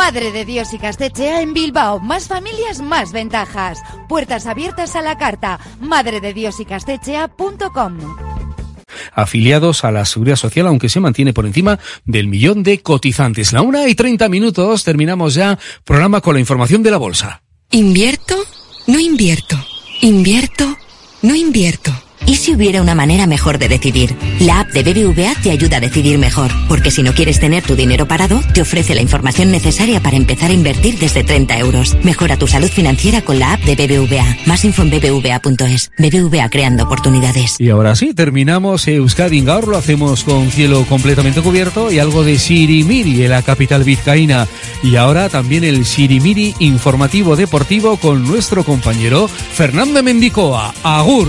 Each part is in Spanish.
Madre de Dios y Castechea en Bilbao. Más familias, más ventajas. Puertas abiertas a la carta. Madre de Dios y Castechea.com afiliados a la Seguridad Social, aunque se mantiene por encima del millón de cotizantes. La una y treinta minutos terminamos ya programa con la información de la bolsa. ¿Invierto? No invierto. ¿Invierto? No invierto. ¿Y si hubiera una manera mejor de decidir? La app de BBVA te ayuda a decidir mejor, porque si no quieres tener tu dinero parado, te ofrece la información necesaria para empezar a invertir desde 30 euros. Mejora tu salud financiera con la app de BBVA. Más info en bbva.es. BBVA creando oportunidades. Y ahora sí, terminamos Euskadi Gaur, lo hacemos con cielo completamente cubierto y algo de Sirimiri en la capital vizcaína. Y ahora también el Sirimiri informativo deportivo con nuestro compañero Fernando Mendicoa. Agur.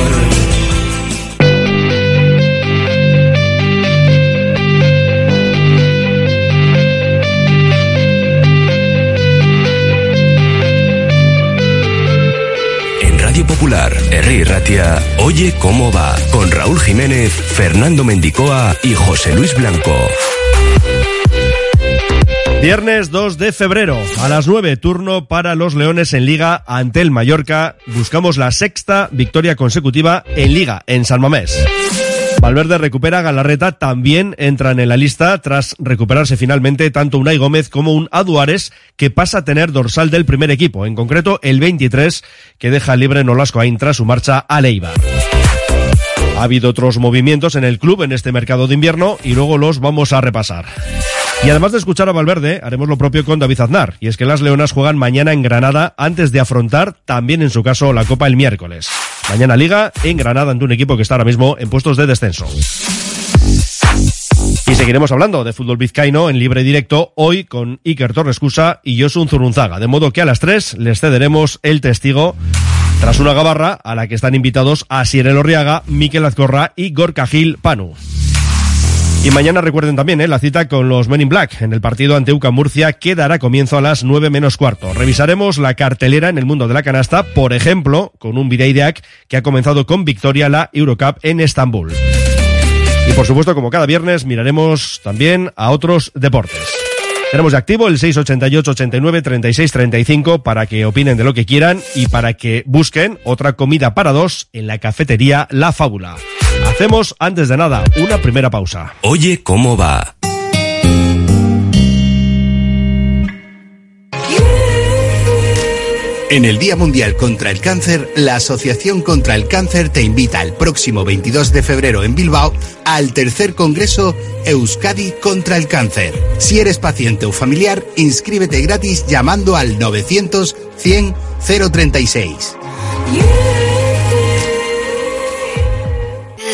Popular, Herri Ratia, Oye cómo va, con Raúl Jiménez, Fernando Mendicoa y José Luis Blanco. Viernes 2 de febrero, a las 9, turno para los Leones en Liga ante el Mallorca. Buscamos la sexta victoria consecutiva en Liga, en San Mamés. Valverde recupera Galarreta, también entran en la lista tras recuperarse finalmente tanto Unai Gómez como un Aduares que pasa a tener dorsal del primer equipo, en concreto el 23 que deja libre Nolasco Ain tras su marcha a Leibar. Ha habido otros movimientos en el club en este mercado de invierno y luego los vamos a repasar. Y además de escuchar a Valverde, haremos lo propio con David Aznar. Y es que las Leonas juegan mañana en Granada antes de afrontar también en su caso la Copa el miércoles. Mañana Liga en Granada ante un equipo que está ahora mismo en puestos de descenso. Y seguiremos hablando de fútbol vizcaíno en libre directo hoy con Iker Torrescusa y Josun Zurunzaga. De modo que a las 3 les cederemos el testigo tras una gabarra a la que están invitados Asier Elorriaga, Miquel Azcorra y Gorka Gil Panu. Y mañana recuerden también ¿eh? la cita con los Men in Black en el partido ante UCA Murcia que dará comienzo a las 9 menos cuarto. Revisaremos la cartelera en el mundo de la canasta, por ejemplo, con un Videideac que ha comenzado con victoria la Eurocup en Estambul. Y por supuesto, como cada viernes, miraremos también a otros deportes. Tenemos de activo el 688 89 36 35 para que opinen de lo que quieran y para que busquen otra comida para dos en la cafetería La Fábula. Hacemos, antes de nada, una primera pausa. Oye, ¿cómo va? En el Día Mundial contra el Cáncer, la Asociación contra el Cáncer te invita el próximo 22 de febrero en Bilbao al tercer Congreso Euskadi contra el Cáncer. Si eres paciente o familiar, inscríbete gratis llamando al 900 100 036.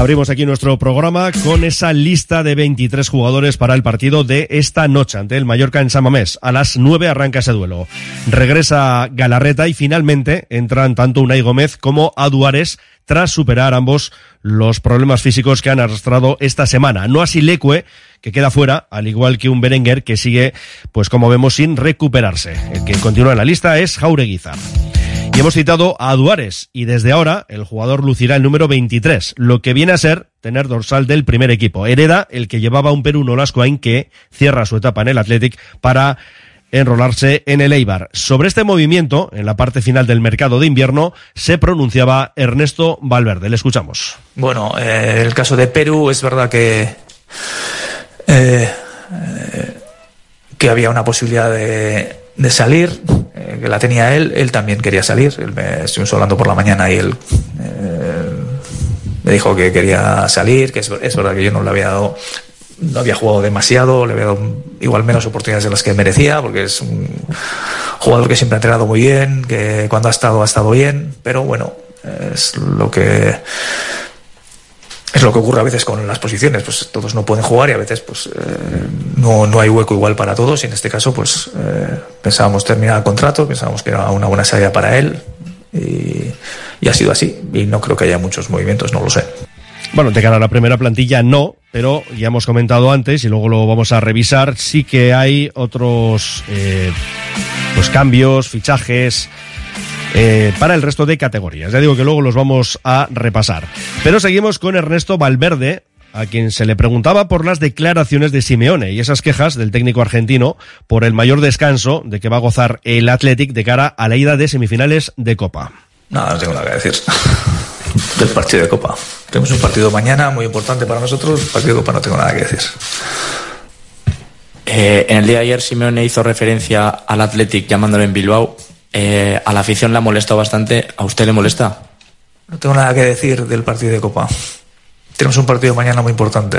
Abrimos aquí nuestro programa con esa lista de 23 jugadores para el partido de esta noche ante el Mallorca en San Mamés. A las 9 arranca ese duelo. Regresa Galarreta y finalmente entran tanto Unai Gómez como Aduares tras superar ambos los problemas físicos que han arrastrado esta semana. No así Lecue, que queda fuera, al igual que un Berenguer que sigue, pues como vemos, sin recuperarse. El que continúa en la lista es Jaureguizar. Hemos citado a Duares y desde ahora el jugador lucirá el número 23, lo que viene a ser tener dorsal del primer equipo. Hereda el que llevaba un Perú Nolascoain que cierra su etapa en el Athletic para enrolarse en el Eibar. Sobre este movimiento, en la parte final del mercado de invierno, se pronunciaba Ernesto Valverde. Le escuchamos. Bueno, eh, el caso de Perú es verdad que eh, eh, que había una posibilidad de salir, que la tenía él, él también quería salir. Él me estuvimos hablando por la mañana y él eh, me dijo que quería salir, que es, es, verdad que yo no le había dado, no había jugado demasiado, le había dado igual menos oportunidades de las que merecía, porque es un jugador que siempre ha entrenado muy bien, que cuando ha estado ha estado bien, pero bueno, es lo que es lo que ocurre a veces con las posiciones, pues todos no pueden jugar y a veces pues eh, no, no, hay hueco igual para todos. Y en este caso pues eh, pensábamos terminar el contrato, pensábamos que era una buena salida para él y, ha sido así. Y no creo que haya muchos movimientos, no lo sé. Bueno, de cara a la primera plantilla no, pero ya hemos comentado antes y luego lo vamos a revisar, sí que hay otros eh, pues cambios, fichajes, eh, para el resto de categorías. Ya digo que luego los vamos a repasar. Pero seguimos con Ernesto Valverde, a quien se le preguntaba por las declaraciones de Simeone y esas quejas del técnico argentino por el mayor descanso de que va a gozar el Athletic de cara a la ida de semifinales de Copa. Nada, no tengo nada que decir del partido de Copa. Tenemos un partido mañana muy importante para nosotros, el partido de Copa no tengo nada que decir. Eh, en el día de ayer Simeone hizo referencia al Athletic llamándolo en Bilbao eh, a la afición le ha molestado bastante. ¿A usted le molesta? No tengo nada que decir del partido de Copa. Tenemos un partido mañana muy importante.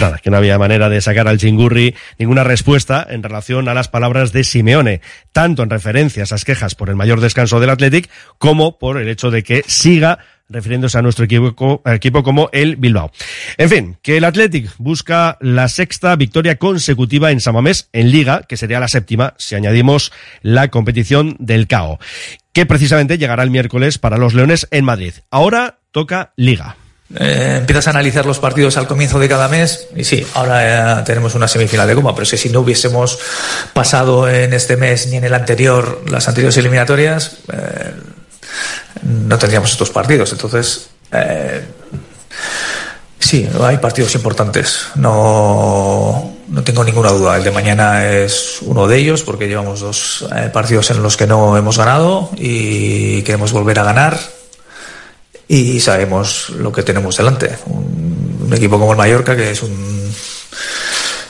Nada, que no había manera de sacar al chingurri ninguna respuesta en relación a las palabras de Simeone, tanto en referencia a esas quejas por el mayor descanso del Athletic, como por el hecho de que siga refiriéndose a nuestro equipo, como el Bilbao. En fin, que el Athletic busca la sexta victoria consecutiva en Samamés en Liga, que sería la séptima si añadimos la competición del CAO, que precisamente llegará el miércoles para los Leones en Madrid. Ahora toca Liga. Eh, empiezas a analizar los partidos al comienzo de cada mes y sí, ahora eh, tenemos una semifinal de Copa, pero es que si no hubiésemos pasado en este mes ni en el anterior las anteriores eliminatorias, eh, no tendríamos estos partidos. Entonces, eh, sí, hay partidos importantes. No, no tengo ninguna duda. El de mañana es uno de ellos porque llevamos dos eh, partidos en los que no hemos ganado y queremos volver a ganar y sabemos lo que tenemos delante. Un, un equipo como el Mallorca que es un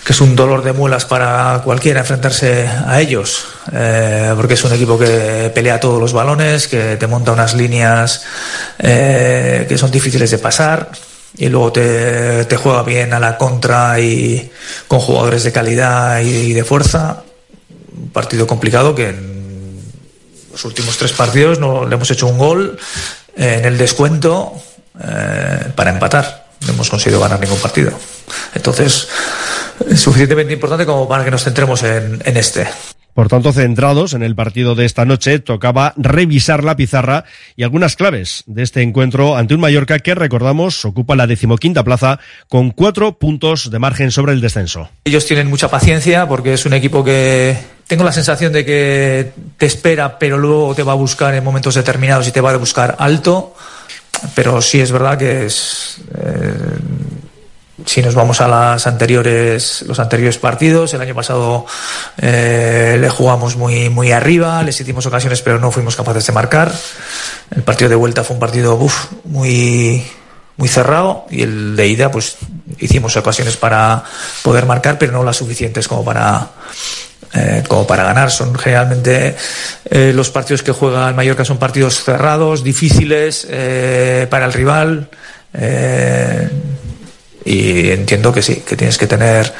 que es un dolor de muelas para cualquiera enfrentarse a ellos, eh, porque es un equipo que pelea todos los balones, que te monta unas líneas eh, que son difíciles de pasar y luego te, juega bien a la contra y con jugadores de calidad y, de fuerza. Un partido complicado que en los últimos tres partidos no le hemos hecho un gol en el descuento eh, para empatar. No hemos conseguido ganar ningún partido. Entonces, es suficientemente importante como para que nos centremos en, en este. Por tanto, centrados en el partido de esta noche, tocaba revisar la pizarra y algunas claves de este encuentro ante un Mallorca que, recordamos, ocupa la decimoquinta plaza con cuatro puntos de margen sobre el descenso. Ellos tienen mucha paciencia porque es un equipo que tengo la sensación de que te espera, pero luego te va a buscar en momentos determinados y te va a buscar alto. Pero sí es verdad que es. Eh, si nos vamos a las anteriores, los anteriores partidos, el año pasado eh, le jugamos muy, muy arriba, les hicimos ocasiones, pero no fuimos capaces de marcar. El partido de vuelta fue un partido muy, muy cerrado y el de ida, pues hicimos ocasiones para poder marcar, pero no las suficientes como para, eh, como para ganar. Son generalmente eh, los partidos que juega el Mallorca son partidos cerrados, difíciles para el rival. Eh, y entiendo que sí, que tienes que tener,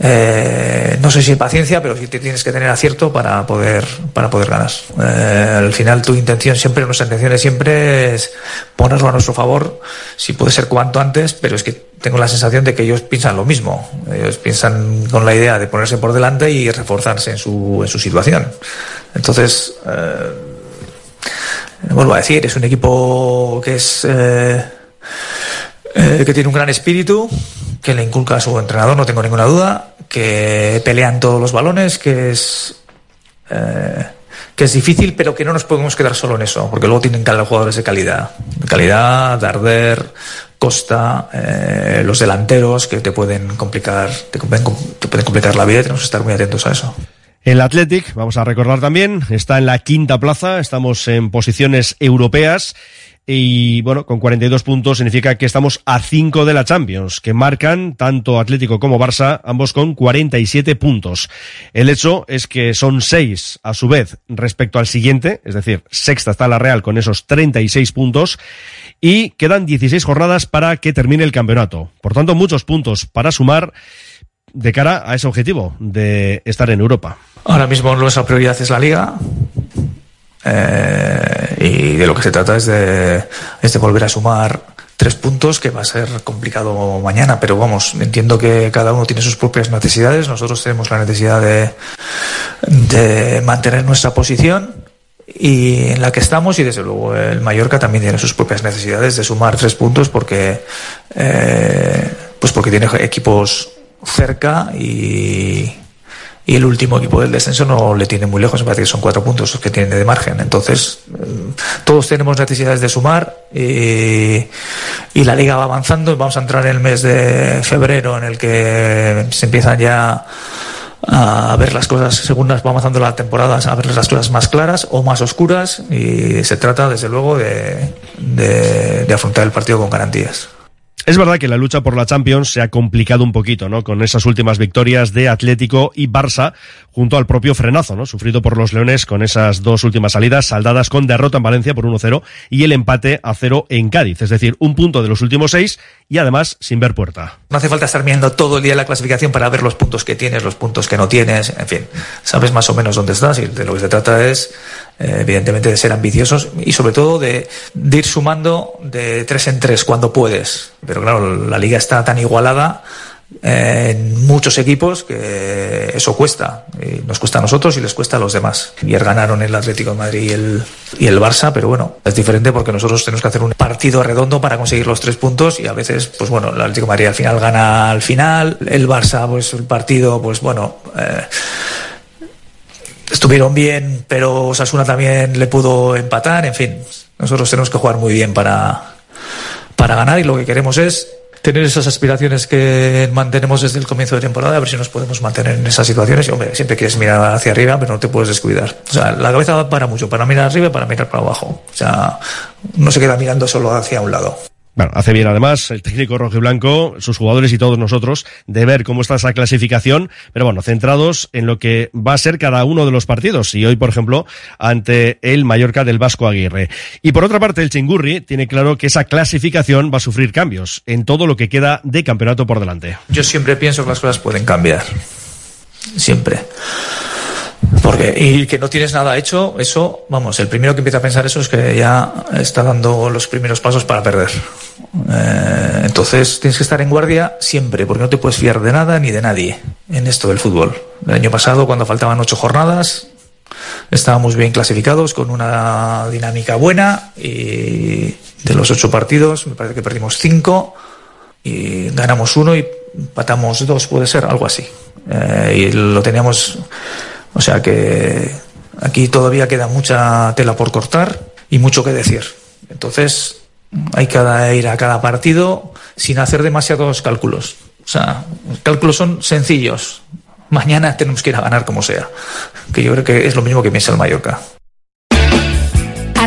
eh, no sé si paciencia, pero sí te tienes que tener acierto para poder, para poder ganar. Eh, al final tu intención siempre, nuestra intención siempre es ponerlo a nuestro favor, si puede ser cuanto antes, pero es que tengo la sensación de que ellos piensan lo mismo. Ellos piensan con la idea de ponerse por delante y reforzarse en su, en su situación. Entonces, eh, vuelvo a decir, es un equipo que es... Eh, que tiene un gran espíritu, que le inculca a su entrenador, no tengo ninguna duda, que pelean todos los balones, que es eh, que es difícil, pero que no nos podemos quedar solo en eso, porque luego tienen jugadores de calidad, de calidad, Darder, Costa, eh, los delanteros que te pueden complicar, te te pueden complicar la vida, y tenemos que estar muy atentos a eso. El Athletic, vamos a recordar también, está en la quinta plaza, estamos en posiciones europeas y bueno, con 42 puntos significa que estamos a 5 de la Champions, que marcan tanto Atlético como Barça, ambos con 47 puntos. El hecho es que son 6 a su vez respecto al siguiente, es decir, sexta está la Real con esos 36 puntos y quedan 16 jornadas para que termine el campeonato. Por tanto, muchos puntos para sumar de cara a ese objetivo de estar en Europa. Ahora mismo nuestra prioridad es la liga. Eh, y de lo que se trata es de, es de volver a sumar tres puntos que va a ser complicado mañana, pero vamos, entiendo que cada uno tiene sus propias necesidades, nosotros tenemos la necesidad de, de mantener nuestra posición y en la que estamos y desde luego el Mallorca también tiene sus propias necesidades de sumar tres puntos porque eh, pues porque tiene equipos cerca y y el último equipo del descenso no le tiene muy lejos, me parece que son cuatro puntos los que tiene de margen. Entonces, eh, todos tenemos necesidades de sumar y, y, la liga va avanzando. Vamos a entrar en el mes de febrero en el que se empiezan ya a ver las cosas, según va avanzando la temporada, a ver las cosas más claras o más oscuras y se trata, desde luego, de, de afrontar el partido con garantías. Es verdad que la lucha por la Champions se ha complicado un poquito, ¿no? Con esas últimas victorias de Atlético y Barça, junto al propio frenazo, ¿no? Sufrido por los Leones con esas dos últimas salidas, saldadas con derrota en Valencia por 1-0 y el empate a 0 en Cádiz. Es decir, un punto de los últimos seis y además sin ver puerta. No hace falta estar viendo todo el día la clasificación para ver los puntos que tienes, los puntos que no tienes, en fin. Sabes más o menos dónde estás y de lo que se trata es eh, evidentemente de ser ambiciosos y sobre todo de, de, ir sumando de tres en tres cuando puedes. Pero claro, la liga está tan igualada en muchos equipos que eso cuesta. Nos cuesta a nosotros y les cuesta a los demás. Ayer ganaron el Atlético de Madrid y el, y el Barça, pero bueno, es diferente porque nosotros tenemos que hacer un partido redondo para conseguir los tres puntos y a veces, pues bueno, el Atlético de Madrid al final gana al final, el Barça, pues el partido, pues bueno. Eh, estuvieron bien, pero Osasuna también le pudo empatar, en fin, nosotros tenemos que jugar muy bien para, para ganar y lo que queremos es tener esas aspiraciones que mantenemos desde el comienzo de temporada, a ver si nos podemos mantener en esas situaciones. Y hombre, siempre quieres mirar hacia arriba, pero no te puedes descuidar. O sea, la cabeza va para mucho, para mirar arriba y para mirar para abajo. O sea, no se queda mirando solo hacia un lado. Bueno, hace bien además el técnico rojo y blanco, sus jugadores y todos nosotros, de ver cómo está esa clasificación, pero bueno, centrados en lo que va a ser cada uno de los partidos. Y hoy, por ejemplo, ante el Mallorca del Vasco Aguirre. Y por otra parte, el Chingurri tiene claro que esa clasificación va a sufrir cambios en todo lo que queda de campeonato por delante. Yo siempre pienso que las cosas pueden cambiar. Siempre. Porque, y que no tienes nada hecho, eso, vamos, el primero que empieza a pensar eso es que ya está dando los primeros pasos para perder. Eh, entonces tienes que estar en guardia siempre, porque no te puedes fiar de nada ni de nadie en esto del fútbol. El año pasado, cuando faltaban ocho jornadas, estábamos bien clasificados, con una dinámica buena, y de los ocho partidos, me parece que perdimos cinco, y ganamos uno y patamos dos, puede ser, algo así. Eh, y lo teníamos o sea que aquí todavía queda mucha tela por cortar y mucho que decir. Entonces hay que ir a cada partido sin hacer demasiados cálculos. O sea, los cálculos son sencillos. Mañana tenemos que ir a ganar como sea. Que yo creo que es lo mismo que piensa el Mallorca.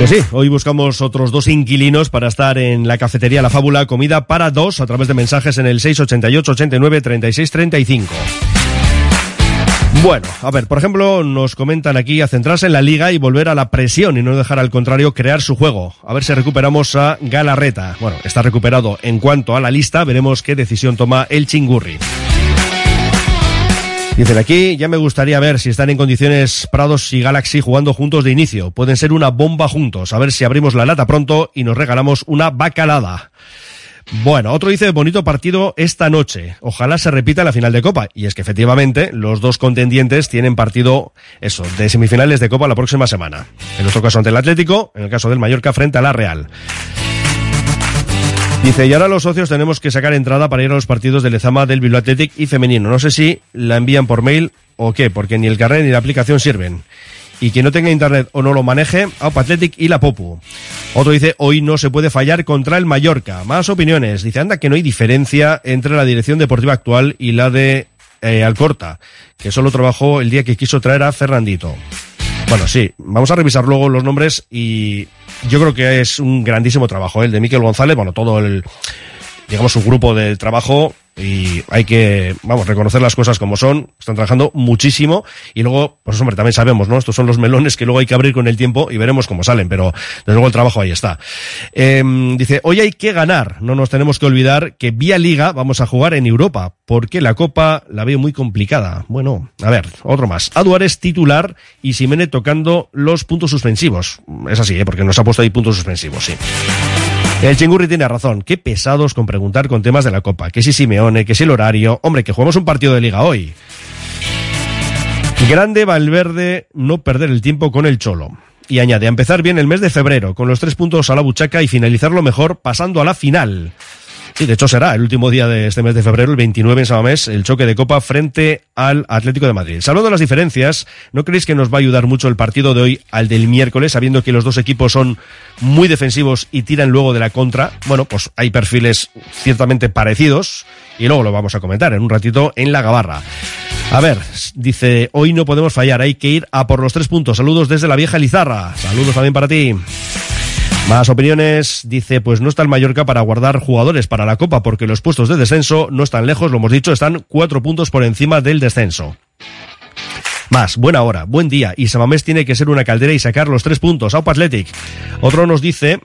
Pues sí, hoy buscamos otros dos inquilinos para estar en la cafetería La Fábula Comida para dos a través de mensajes en el 688 89 36 35. Bueno, a ver, por ejemplo, nos comentan aquí a centrarse en la liga y volver a la presión y no dejar al contrario crear su juego. A ver si recuperamos a Galarreta. Bueno, está recuperado en cuanto a la lista, veremos qué decisión toma el Chingurri. Dicen aquí, ya me gustaría ver si están en condiciones Prados y Galaxy jugando juntos de inicio. Pueden ser una bomba juntos. A ver si abrimos la lata pronto y nos regalamos una bacalada. Bueno, otro dice bonito partido esta noche. Ojalá se repita la final de Copa. Y es que efectivamente los dos contendientes tienen partido, eso, de semifinales de Copa la próxima semana. En nuestro caso ante el Atlético, en el caso del Mallorca frente a la Real. Dice, y ahora los socios tenemos que sacar entrada para ir a los partidos del Lezama, del Bilbao y femenino. No sé si la envían por mail o qué, porque ni el carnet ni la aplicación sirven. Y quien no tenga internet o no lo maneje, AUPA Athletic y la Popu. Otro dice, hoy no se puede fallar contra el Mallorca. Más opiniones. Dice, anda que no hay diferencia entre la dirección deportiva actual y la de eh, Alcorta, que solo trabajó el día que quiso traer a Fernandito. Bueno, sí, vamos a revisar luego los nombres y yo creo que es un grandísimo trabajo ¿eh? el de Miquel González, bueno, todo el, digamos, su grupo de trabajo y hay que, vamos, reconocer las cosas como son. Están trabajando muchísimo y luego, pues hombre, también sabemos, ¿no? Estos son los melones que luego hay que abrir con el tiempo y veremos cómo salen, pero desde luego el trabajo ahí está. Em, dice, hoy hay que ganar. No nos tenemos que olvidar que vía liga vamos a jugar en Europa, porque la Copa la veo muy complicada. Bueno, a ver, otro más. Aduar es titular y Simene tocando los puntos suspensivos. Es así, ¿eh? porque nos ha puesto ahí puntos suspensivos, sí. El Chingurri tiene razón. Qué pesados con preguntar con temas de la Copa. Que si Simeone, que si el horario. Hombre, que jugamos un partido de liga hoy. Grande Valverde no perder el tiempo con el Cholo. Y añade, a empezar bien el mes de febrero, con los tres puntos a la buchaca y finalizarlo mejor pasando a la final. Sí, de hecho será el último día de este mes de febrero, el 29 en Samamés, el choque de Copa frente al Atlético de Madrid. Salvando las diferencias, ¿no creéis que nos va a ayudar mucho el partido de hoy al del miércoles, sabiendo que los dos equipos son muy defensivos y tiran luego de la contra? Bueno, pues hay perfiles ciertamente parecidos y luego lo vamos a comentar en un ratito en la gabarra. A ver, dice, hoy no podemos fallar, hay que ir a por los tres puntos. Saludos desde la vieja Lizarra. Saludos también para ti. Más opiniones, dice, pues no está el Mallorca para guardar jugadores para la Copa porque los puestos de descenso no están lejos, lo hemos dicho, están cuatro puntos por encima del descenso. Más, buena hora, buen día, y Samamés tiene que ser una caldera y sacar los tres puntos. Aupa Athletic. Otro nos dice,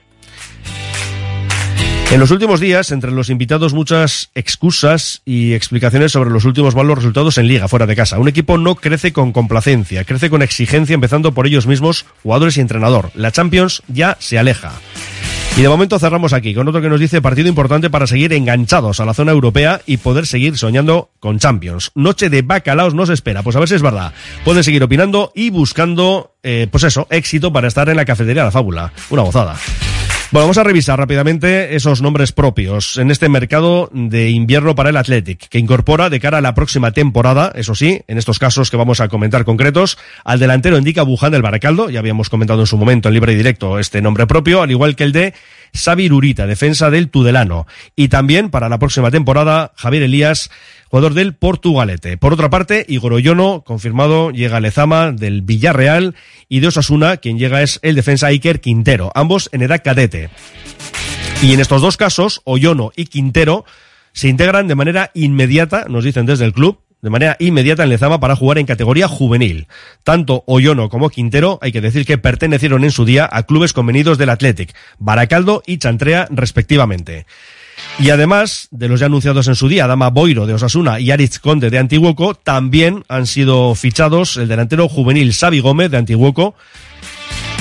en los últimos días, entre los invitados, muchas excusas y explicaciones sobre los últimos malos resultados en liga, fuera de casa. Un equipo no crece con complacencia, crece con exigencia, empezando por ellos mismos, jugadores y entrenador. La Champions ya se aleja. Y de momento cerramos aquí con otro que nos dice partido importante para seguir enganchados a la zona europea y poder seguir soñando con Champions. Noche de bacalaos nos espera. Pues a ver si es verdad. Pueden seguir opinando y buscando, eh, pues eso, éxito para estar en la cafetería de la fábula. Una gozada. Bueno, vamos a revisar rápidamente esos nombres propios en este mercado de invierno para el Athletic, que incorpora de cara a la próxima temporada, eso sí, en estos casos que vamos a comentar concretos, al delantero indica Buján del Baracaldo, ya habíamos comentado en su momento en libre y directo este nombre propio, al igual que el de Xavi Urita, defensa del Tudelano. Y también para la próxima temporada, Javier Elías, jugador del Portugalete. Por otra parte, Igor Oyono, confirmado, llega Lezama del Villarreal y de Osasuna, quien llega es el defensa Iker Quintero, ambos en edad cadete. Y en estos dos casos, Oyono y Quintero se integran de manera inmediata, nos dicen desde el club, de manera inmediata en Lezama para jugar en categoría juvenil. Tanto Oyono como Quintero, hay que decir que pertenecieron en su día a clubes convenidos del Athletic, Baracaldo y Chantrea respectivamente. Y además de los ya anunciados en su día, Dama Boiro de Osasuna y Aritz Conde de Antiguoco, también han sido fichados el delantero juvenil Xavi Gómez de Antiguoco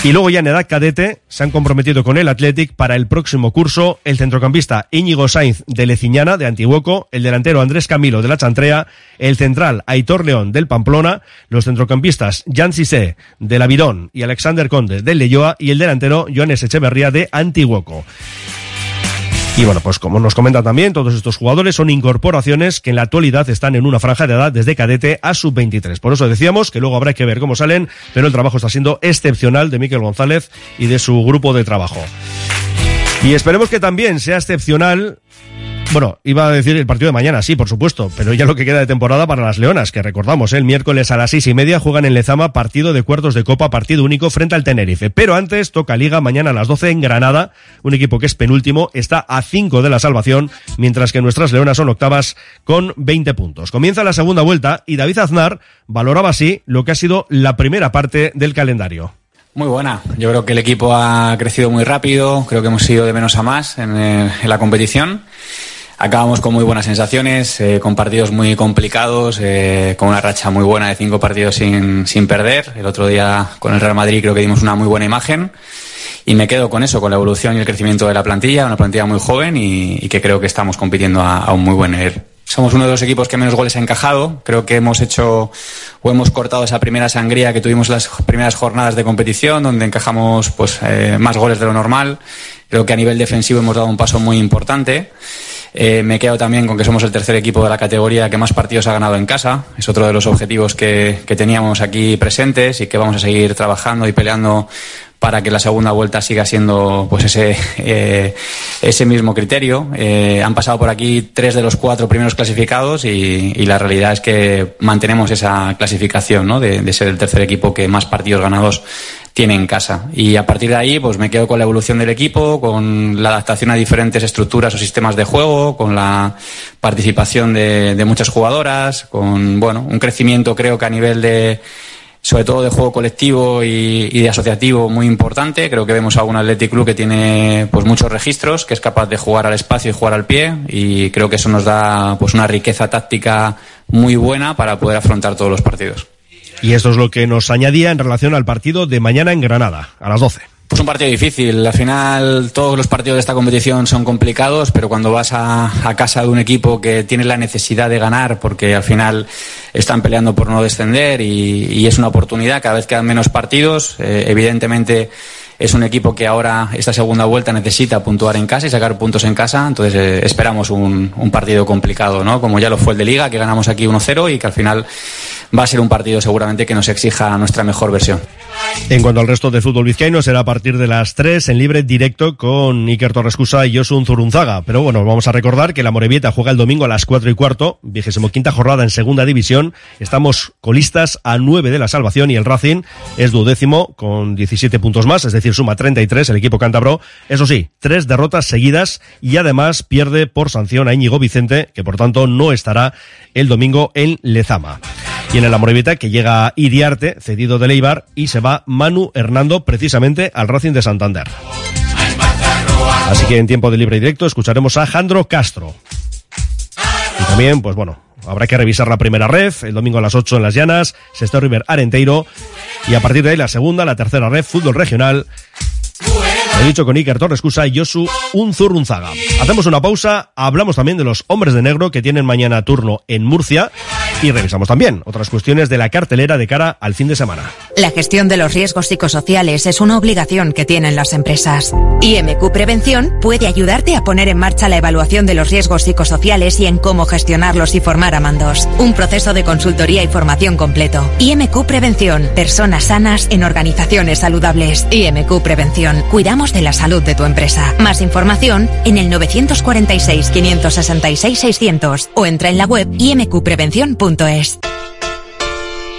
y luego ya en edad cadete se han comprometido con el Athletic para el próximo curso el centrocampista Íñigo Sainz de Leciñana de Antiguoco, el delantero Andrés Camilo de la Chantrea, el central Aitor León del Pamplona, los centrocampistas Jan Sisé del Avirón y Alexander Conde del Leyoa y el delantero Joanes Echeverría de Antiguoco. Y bueno, pues como nos comenta también, todos estos jugadores son incorporaciones que en la actualidad están en una franja de edad desde cadete a sub-23. Por eso decíamos que luego habrá que ver cómo salen, pero el trabajo está siendo excepcional de Miquel González y de su grupo de trabajo. Y esperemos que también sea excepcional bueno, iba a decir el partido de mañana, sí, por supuesto, pero ya lo que queda de temporada para las Leonas, que recordamos, el miércoles a las seis y media juegan en Lezama partido de cuartos de Copa, partido único frente al Tenerife. Pero antes toca Liga mañana a las 12 en Granada, un equipo que es penúltimo, está a 5 de la salvación, mientras que nuestras Leonas son octavas con 20 puntos. Comienza la segunda vuelta y David Aznar valoraba así lo que ha sido la primera parte del calendario. Muy buena. Yo creo que el equipo ha crecido muy rápido. Creo que hemos ido de menos a más en, eh, en la competición. Acabamos con muy buenas sensaciones, eh, con partidos muy complicados, eh, con una racha muy buena de cinco partidos sin, sin perder. El otro día con el Real Madrid creo que dimos una muy buena imagen. Y me quedo con eso, con la evolución y el crecimiento de la plantilla, una plantilla muy joven y, que creo que estamos compitiendo a, a un muy buen nivel. Somos uno de los equipos que menos goles ha encajado. Creo que hemos hecho o hemos cortado esa primera sangría que tuvimos las primeras jornadas de competición, donde encajamos pues eh, más goles de lo normal. Creo que a nivel defensivo hemos dado un paso muy importante. Eh, me quedo también con que somos el tercer equipo de la categoría que más partidos ha ganado en casa. Es otro de los objetivos que, que teníamos aquí presentes y que vamos a seguir trabajando y peleando para que la segunda vuelta siga siendo pues ese, eh, ese mismo criterio. Eh, han pasado por aquí tres de los cuatro primeros clasificados y, y la realidad es que mantenemos esa clasificación ¿no? de, ser el tercer equipo que más partidos ganados tiene en casa. Y a partir de ahí, pues me quedo con la evolución del equipo, con la adaptación a diferentes estructuras o sistemas de juego, con la participación de, de muchas jugadoras, con bueno, un crecimiento creo que a nivel de sobre todo de juego colectivo y, de asociativo muy importante. Creo que vemos a un Athletic Club que tiene pues muchos registros, que es capaz de jugar al espacio y jugar al pie y creo que eso nos da pues una riqueza táctica muy buena para poder afrontar todos los partidos. Y esto es lo que nos añadía en relación al partido de mañana en Granada, a las 12. Pues un partido difícil. Al final todos los partidos de esta competición son complicados, pero cuando vas a, casa de un equipo que tiene la necesidad de ganar, porque al final están peleando por no descender y, y es una oportunidad, cada vez quedan menos partidos. Eh, evidentemente es un equipo que ahora esta segunda vuelta necesita puntuar en casa y sacar puntos en casa, entonces eh, esperamos un, partido complicado, ¿no? Como ya lo fue el de Liga, que ganamos aquí 1-0 y que al final va a ser un partido seguramente que nos exija nuestra mejor versión. En cuanto al resto de fútbol vizcaíno, será a partir de las 3 en libre directo con Iker Torrescusa y Josun Zurunzaga. Pero bueno, vamos a recordar que la Morevieta juega el domingo a las 4 y cuarto, vigésimo quinta jornada en segunda división. Estamos colistas a 9 de la salvación y el Racing es duodécimo con 17 puntos más, es decir, suma 33 el equipo cántabro. Eso sí, tres derrotas seguidas y además pierde por sanción a Íñigo Vicente, que por tanto no estará el domingo en Lezama. Y en el que llega Iriarte, cedido de Leibar, y se va Manu Hernando precisamente al Racing de Santander. Así que en tiempo de libre y directo escucharemos a Jandro Castro. También, pues bueno, habrá que revisar la primera ref, el domingo a las 8 en Las Llanas, Sexto River Arenteiro, y a partir de ahí la segunda, la tercera ref, fútbol regional, He dicho con Iker Torrescusa y Josu Unzurrunzaga. Hacemos una pausa, hablamos también de los hombres de negro que tienen mañana turno en Murcia y revisamos también otras cuestiones de la cartelera de cara al fin de semana. La gestión de los riesgos psicosociales es una obligación que tienen las empresas. IMQ Prevención puede ayudarte a poner en marcha la evaluación de los riesgos psicosociales y en cómo gestionarlos y formar a mandos. Un proceso de consultoría y formación completo. IMQ Prevención, personas sanas en organizaciones saludables. IMQ Prevención, cuidamos de la salud de tu empresa. Más información en el 946 566 600 o entra en la web imqprevención.es.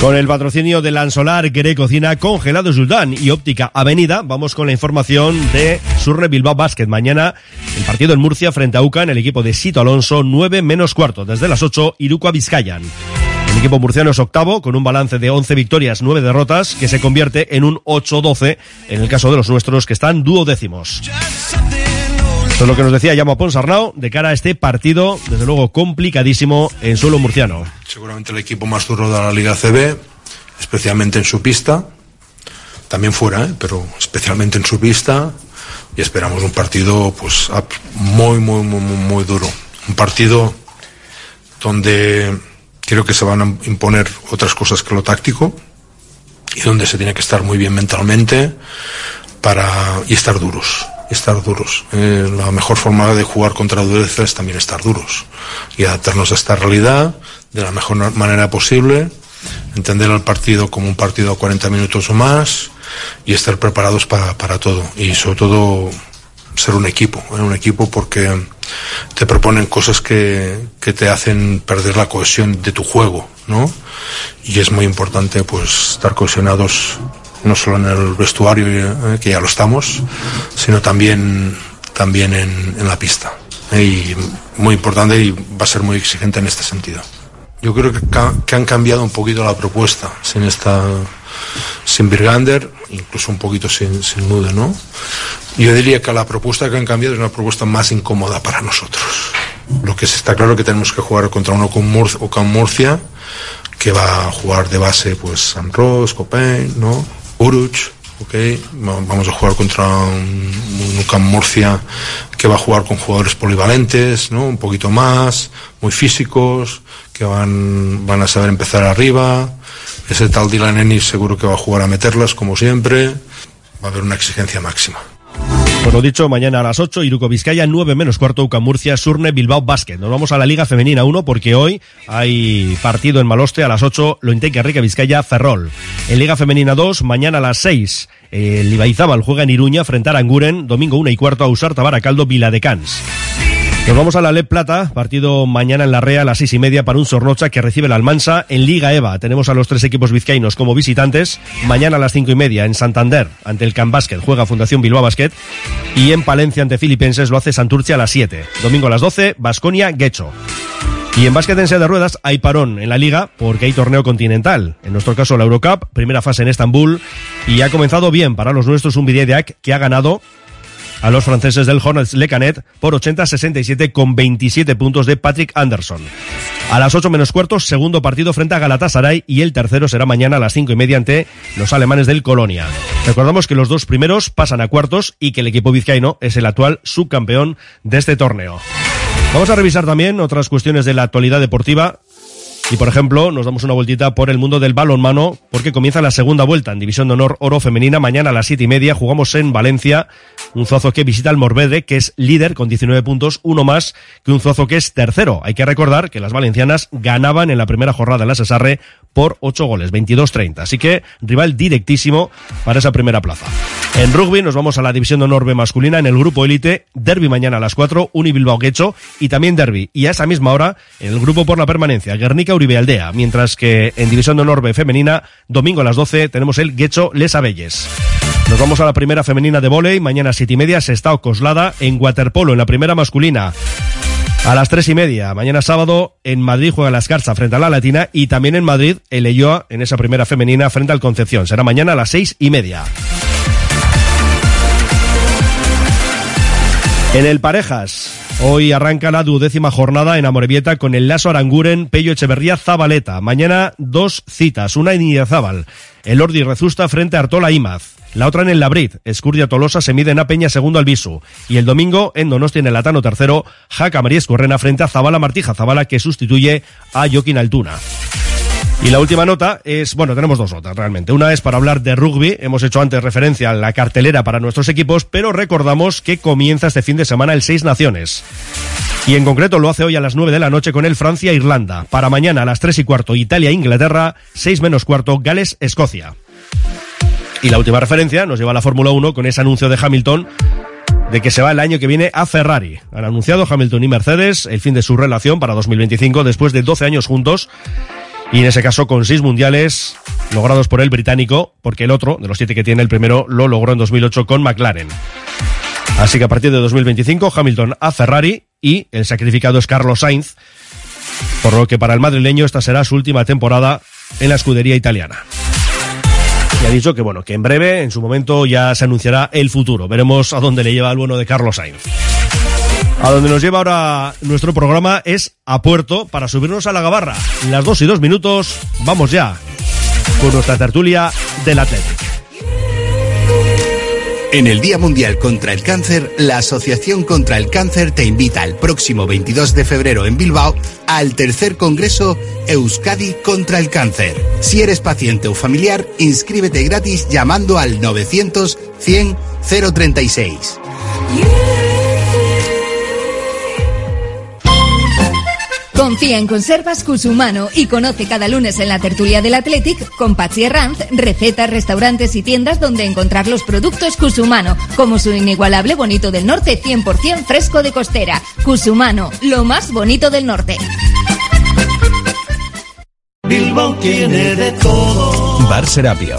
Con el patrocinio de Lansolar, Quere Cocina, Congelado Sultán y Óptica Avenida, vamos con la información de Surre Bilbao Basket. Mañana el partido en Murcia frente a UCA en el equipo de Sito Alonso, 9 menos cuarto. Desde las 8, Iruko Vizcayan. El equipo murciano es octavo, con un balance de 11 victorias, 9 derrotas, que se convierte en un 8-12 en el caso de los nuestros, que están duodécimos. Esto es lo que nos decía Llamo Ponsarnau de cara a este partido, desde luego complicadísimo en suelo murciano. Seguramente el equipo más duro de la Liga CB, especialmente en su pista, también fuera, ¿eh? pero especialmente en su pista, y esperamos un partido pues muy, muy, muy, muy duro. Un partido donde creo que se van a imponer otras cosas que lo táctico y donde se tiene que estar muy bien mentalmente para y estar duros estar duros. Eh, la mejor forma de jugar contra dureza es también estar duros y adaptarnos a esta realidad de la mejor manera posible, entender el partido como un partido a 40 minutos o más y estar preparados para, para todo y sobre todo ser un equipo, ¿eh? un equipo porque te proponen cosas que, que te hacen perder la cohesión de tu juego, ¿no? Y es muy importante pues estar cohesionados no solo en el vestuario, eh, que ya lo estamos, sino también, también en, la pista. Y muy importante y va a ser muy exigente en este sentido. yo creo que, han cambiado un poquito la propuesta sin esta sin Birgander, incluso un poquito sin, sin Nude, ¿no? Yo diría que la propuesta que han cambiado es una propuesta más incómoda para nosotros. Lo que está claro que tenemos que jugar contra uno con Murcia, o con Murcia que va a jugar de base pues San Ross, Copen, ¿no? Uruch, ok, Va- vamos a jugar contra un, un Murcia que va a jugar con jugadores polivalentes, ¿no? Un poquito más, muy físicos, que van, van a saber empezar arriba. Ese tal Dylan Ennis seguro que va a jugar a meterlas como siempre. Va a haber una exigencia máxima. Por lo dicho, mañana a las 8, Iruko Vizcaya, 9 menos cuarto, UCAM Murcia, Surne, Bilbao, Basket. Nos vamos a la Liga Femenina 1 porque hoy hay partido en Maloste a las 8, Lointeca, Rica, Vizcaya, Ferrol. En Liga Femenina 2, mañana a las 6, el Ibaizábal juega en Iruña frente a Aranguren, domingo 1 y cuarto a Usar, Tabaracaldo, Viladecans. Nos vamos a la LEP Plata, partido mañana en la REA a las seis y media para un Sornocha que recibe la Almansa. En Liga EVA tenemos a los tres equipos vizcaínos como visitantes. Mañana a las cinco y media en Santander ante el Can Basket juega Fundación Bilbao Basket. Y en Palencia ante Filipenses lo hace Santurce a las 7. Domingo a las 12, Basconia Guecho. Y en básquet en de ruedas hay parón en la liga porque hay torneo continental. En nuestro caso la Eurocup, primera fase en Estambul. Y ha comenzado bien para los nuestros un Vidediac que ha ganado a los franceses del Hornets Le Canet por 80-67 con 27 puntos de Patrick Anderson. A las 8 menos cuartos, segundo partido frente a Galatasaray y el tercero será mañana a las 5 y media ante los alemanes del Colonia. Recordamos que los dos primeros pasan a cuartos y que el equipo vizcaíno es el actual subcampeón de este torneo. Vamos a revisar también otras cuestiones de la actualidad deportiva. Y por ejemplo, nos damos una vueltita por el mundo del balonmano, porque comienza la segunda vuelta en División de Honor Oro Femenina. Mañana a las siete y media jugamos en Valencia. Un Zuazo que visita al Morvedre, que es líder con 19 puntos, uno más que un Zuazo que es tercero. Hay que recordar que las valencianas ganaban en la primera jornada en la Cesarre por 8 goles, 22-30. Así que rival directísimo para esa primera plaza. En rugby nos vamos a la División de Honor B masculina en el grupo élite. Derby mañana a las 4, Uni Bilbao Guecho y también Derby. Y a esa misma hora en el grupo por la permanencia, Guernica Uribe Aldea. Mientras que en División de Honor B femenina, domingo a las 12 tenemos el Guecho Les Abelles. Nos vamos a la primera femenina de volei. Mañana a siete y media se está Coslada en waterpolo en la primera masculina. A las tres y media, mañana sábado, en Madrid juega la Escarza frente a la Latina y también en Madrid el Elloa en esa primera femenina frente al Concepción. Será mañana a las seis y media. En el Parejas, hoy arranca la duodécima jornada en Amorebieta con el Lazo Aranguren, Pello Echeverría, Zabaleta. Mañana dos citas, una en Idiazábal, el Ordi Rezusta frente a Artola Imaz. La otra en el Labrit, Escurdia Tolosa se mide en A Peña segundo al Bisu. Y el domingo en Donosti en el Latano tercero, Jaca Marías Correna frente a Zabala Martija Zabala que sustituye a Joaquín Altuna. Y la última nota es, bueno, tenemos dos notas realmente. Una es para hablar de rugby. Hemos hecho antes referencia a la cartelera para nuestros equipos, pero recordamos que comienza este fin de semana el Seis Naciones. Y en concreto lo hace hoy a las 9 de la noche con el Francia-Irlanda. Para mañana a las 3 y cuarto Italia-Inglaterra, 6 menos cuarto Gales-Escocia. Y la última referencia nos lleva a la Fórmula 1 con ese anuncio de Hamilton de que se va el año que viene a Ferrari. Han anunciado Hamilton y Mercedes el fin de su relación para 2025 después de 12 años juntos y en ese caso con seis mundiales logrados por el británico, porque el otro, de los siete que tiene, el primero lo logró en 2008 con McLaren. Así que a partir de 2025 Hamilton a Ferrari y el sacrificado es Carlos Sainz, por lo que para el madrileño esta será su última temporada en la escudería italiana. Y ha dicho que bueno, que en breve, en su momento, ya se anunciará el futuro. Veremos a dónde le lleva el bueno de Carlos Sainz. A donde nos lleva ahora nuestro programa es a Puerto para subirnos a la gabarra. Las dos y dos minutos, vamos ya con nuestra tertulia del Atlético. En el Día Mundial contra el Cáncer, la Asociación contra el Cáncer te invita el próximo 22 de febrero en Bilbao al tercer Congreso Euskadi contra el Cáncer. Si eres paciente o familiar, inscríbete gratis llamando al 900 100 036. Confía en Conservas Cusumano y conoce cada lunes en la tertulia del Athletic con Patsy Herranz recetas, restaurantes y tiendas donde encontrar los productos Cusumano, como su inigualable bonito del norte 100% fresco de costera. Cusumano, lo más bonito del norte. Bilbao tiene de todo. Bar Serapio.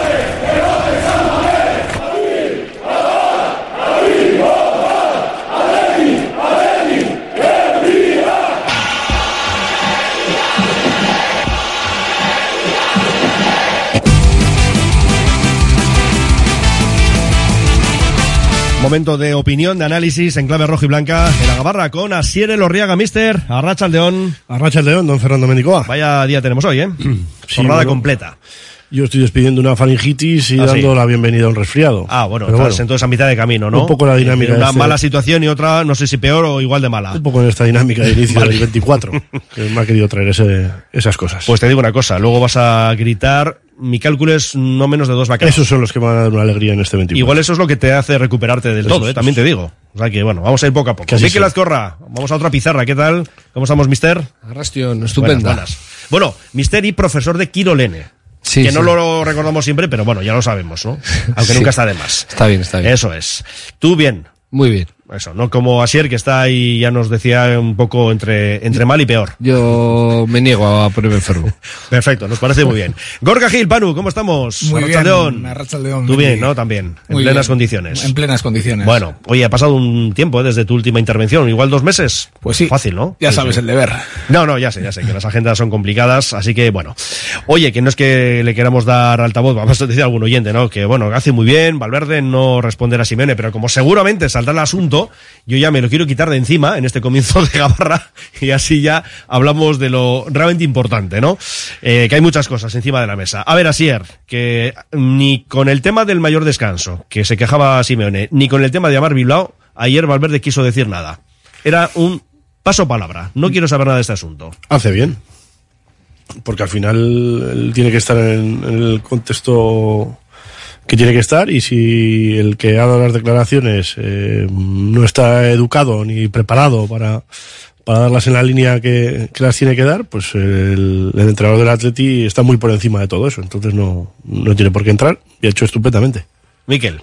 Momento de opinión, de análisis en clave rojo y blanca en la gabarra con Asier Elorriaga, mister, Arracha Aldeón. Arracha Aldeón, don Fernando Mendicoa. Vaya día tenemos hoy, ¿eh? Jornada bueno. completa. Yo estoy despidiendo una faringitis y Ah, dando sí. la bienvenida a un resfriado. Ah, bueno, Pero entonces a mitad de camino, ¿no? Un poco la dinámica Una este- mala situación y otra, no sé si peor o igual de mala. Un poco en esta dinámica de inicio Vale. del 24, que me ha querido traer ese- esas cosas. Pues te digo una cosa, luego vas a gritar, mi cálculo es no menos de dos vaqueros. Esos son los que van a dar una alegría en este 24. Igual eso es lo que te hace recuperarte del Eso todo, ¿eh? también te digo. O sea que, bueno, vamos a ir poco a poco. Que así Miquel sea. Azcorra, vamos a otra pizarra, ¿qué tal? ¿Cómo estamos, mister? Arrastion, estupenda. Buenas, buenas. Bueno, mister y profesor de Quirolene. Sí, que no lo recordamos siempre, pero bueno, ya lo sabemos, ¿no? Aunque Sí. nunca está de más. Está bien, está bien. Eso es. Tú bien. Muy bien. Eso, no como Asier, que está ahí, ya nos decía un poco entre, entre mal y peor. Yo me niego a ponerme enfermo. Perfecto, nos parece muy bien. Gorka Gil, Panu, ¿cómo estamos? Muy bien, Arratsaldeon. Arratsaldeon, Tú bien, ¿no? También, en Muy plenas bien. condiciones. En plenas condiciones. Bueno, oye, ha pasado un tiempo ¿eh? desde tu última intervención, igual dos meses. Pues sí. Fácil, ¿no? Ya Sí, sabes sí. el deber. No, no, ya sé, ya sé, que las agendas son complicadas, así que bueno. Oye, que no es que le queramos dar altavoz, vamos a decir a algún oyente, ¿no? Que bueno, hace muy bien Valverde no responder a Simeone, pero como seguramente saldrá el asunto, yo ya me lo quiero quitar de encima en este comienzo de Gabarra y así ya hablamos de lo realmente importante, ¿no? Eh, que hay muchas cosas encima de la mesa. A ver, Asier, que ni con el tema del mayor descanso, que se quejaba Simeone, ni con el tema de llamar Bilbao, ayer Valverde quiso decir nada. Era un paso palabra. No quiero saber nada de este asunto. Hace bien. Porque al final tiene que estar en el contexto que tiene que estar y si el que ha dado las declaraciones eh, no está educado ni preparado para, para darlas en la línea que, que las tiene que dar, pues el, el entrenador del Atleti está muy por encima de todo eso. Entonces no, no tiene por qué entrar y ha hecho estupendamente. Miquel.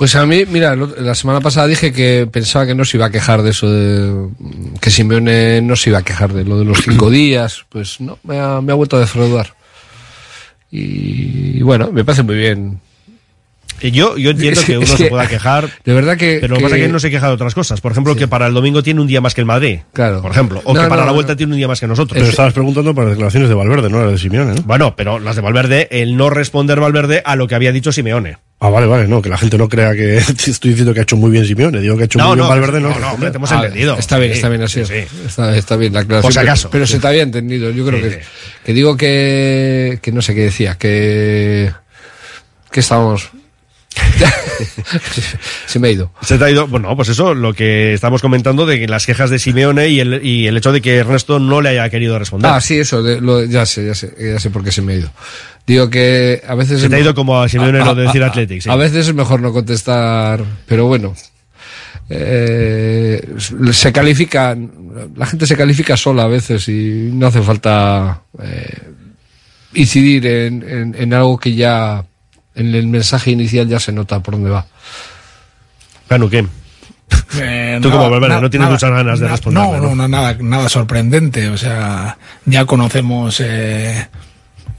Pues a mí, mira, la semana pasada dije que pensaba que no se iba a quejar de eso, de, que Simeone no se iba a quejar de lo de los cinco días. Pues no, me ha, me ha vuelto a defraudar. Y, bueno, me parece muy bien. Yo, yo entiendo que uno es se pueda quejar. De verdad que. Pero lo que pasa es que no se queja de otras cosas. Por ejemplo, que para el domingo tiene un día más que el Madrid. Claro. Por ejemplo. O No, que para no, la no. vuelta tiene un día más que nosotros. Pero estabas preguntando por las declaraciones de Valverde, no las de Simeone, ¿no? Bueno, pero las de Valverde, el no responder Valverde a lo que había dicho Simeone. Ah, vale, vale, no, que la gente no crea que estoy diciendo que ha hecho muy bien Simeone, digo que ha hecho No, muy bien Valverde, no. no, hombre, te hemos Ah, entendido. Está bien, está bien así. sí, sí. Está, está bien la aclaración. Por si pero- acaso. Pero, se te había entendido. Yo creo que, que digo que, que no sé qué decía, que, que estábamos. se me ha ido. Se te ha ido, bueno, pues eso, lo que estamos comentando de las quejas de Simeone y el, y el hecho de que Ernesto no le haya querido responder. Ah, sí, eso, de- lo- ya sé, ya sé, ya sé por qué se me ha ido. Digo que a veces... Se te ha ido como a Simeone lo de decir Athletic, sí. A veces es mejor no contestar, pero bueno. Eh, se califica, la gente se califica sola a veces y no hace falta eh, incidir en, en- en algo que ya en el mensaje inicial ya se nota por dónde va. Canu, ¿qué? Eh, Tú como Valverde, na- no tienes muchas ganas de na- responderle, No, ¿no? no, nada, nada sorprendente. O sea, ya conocemos eh,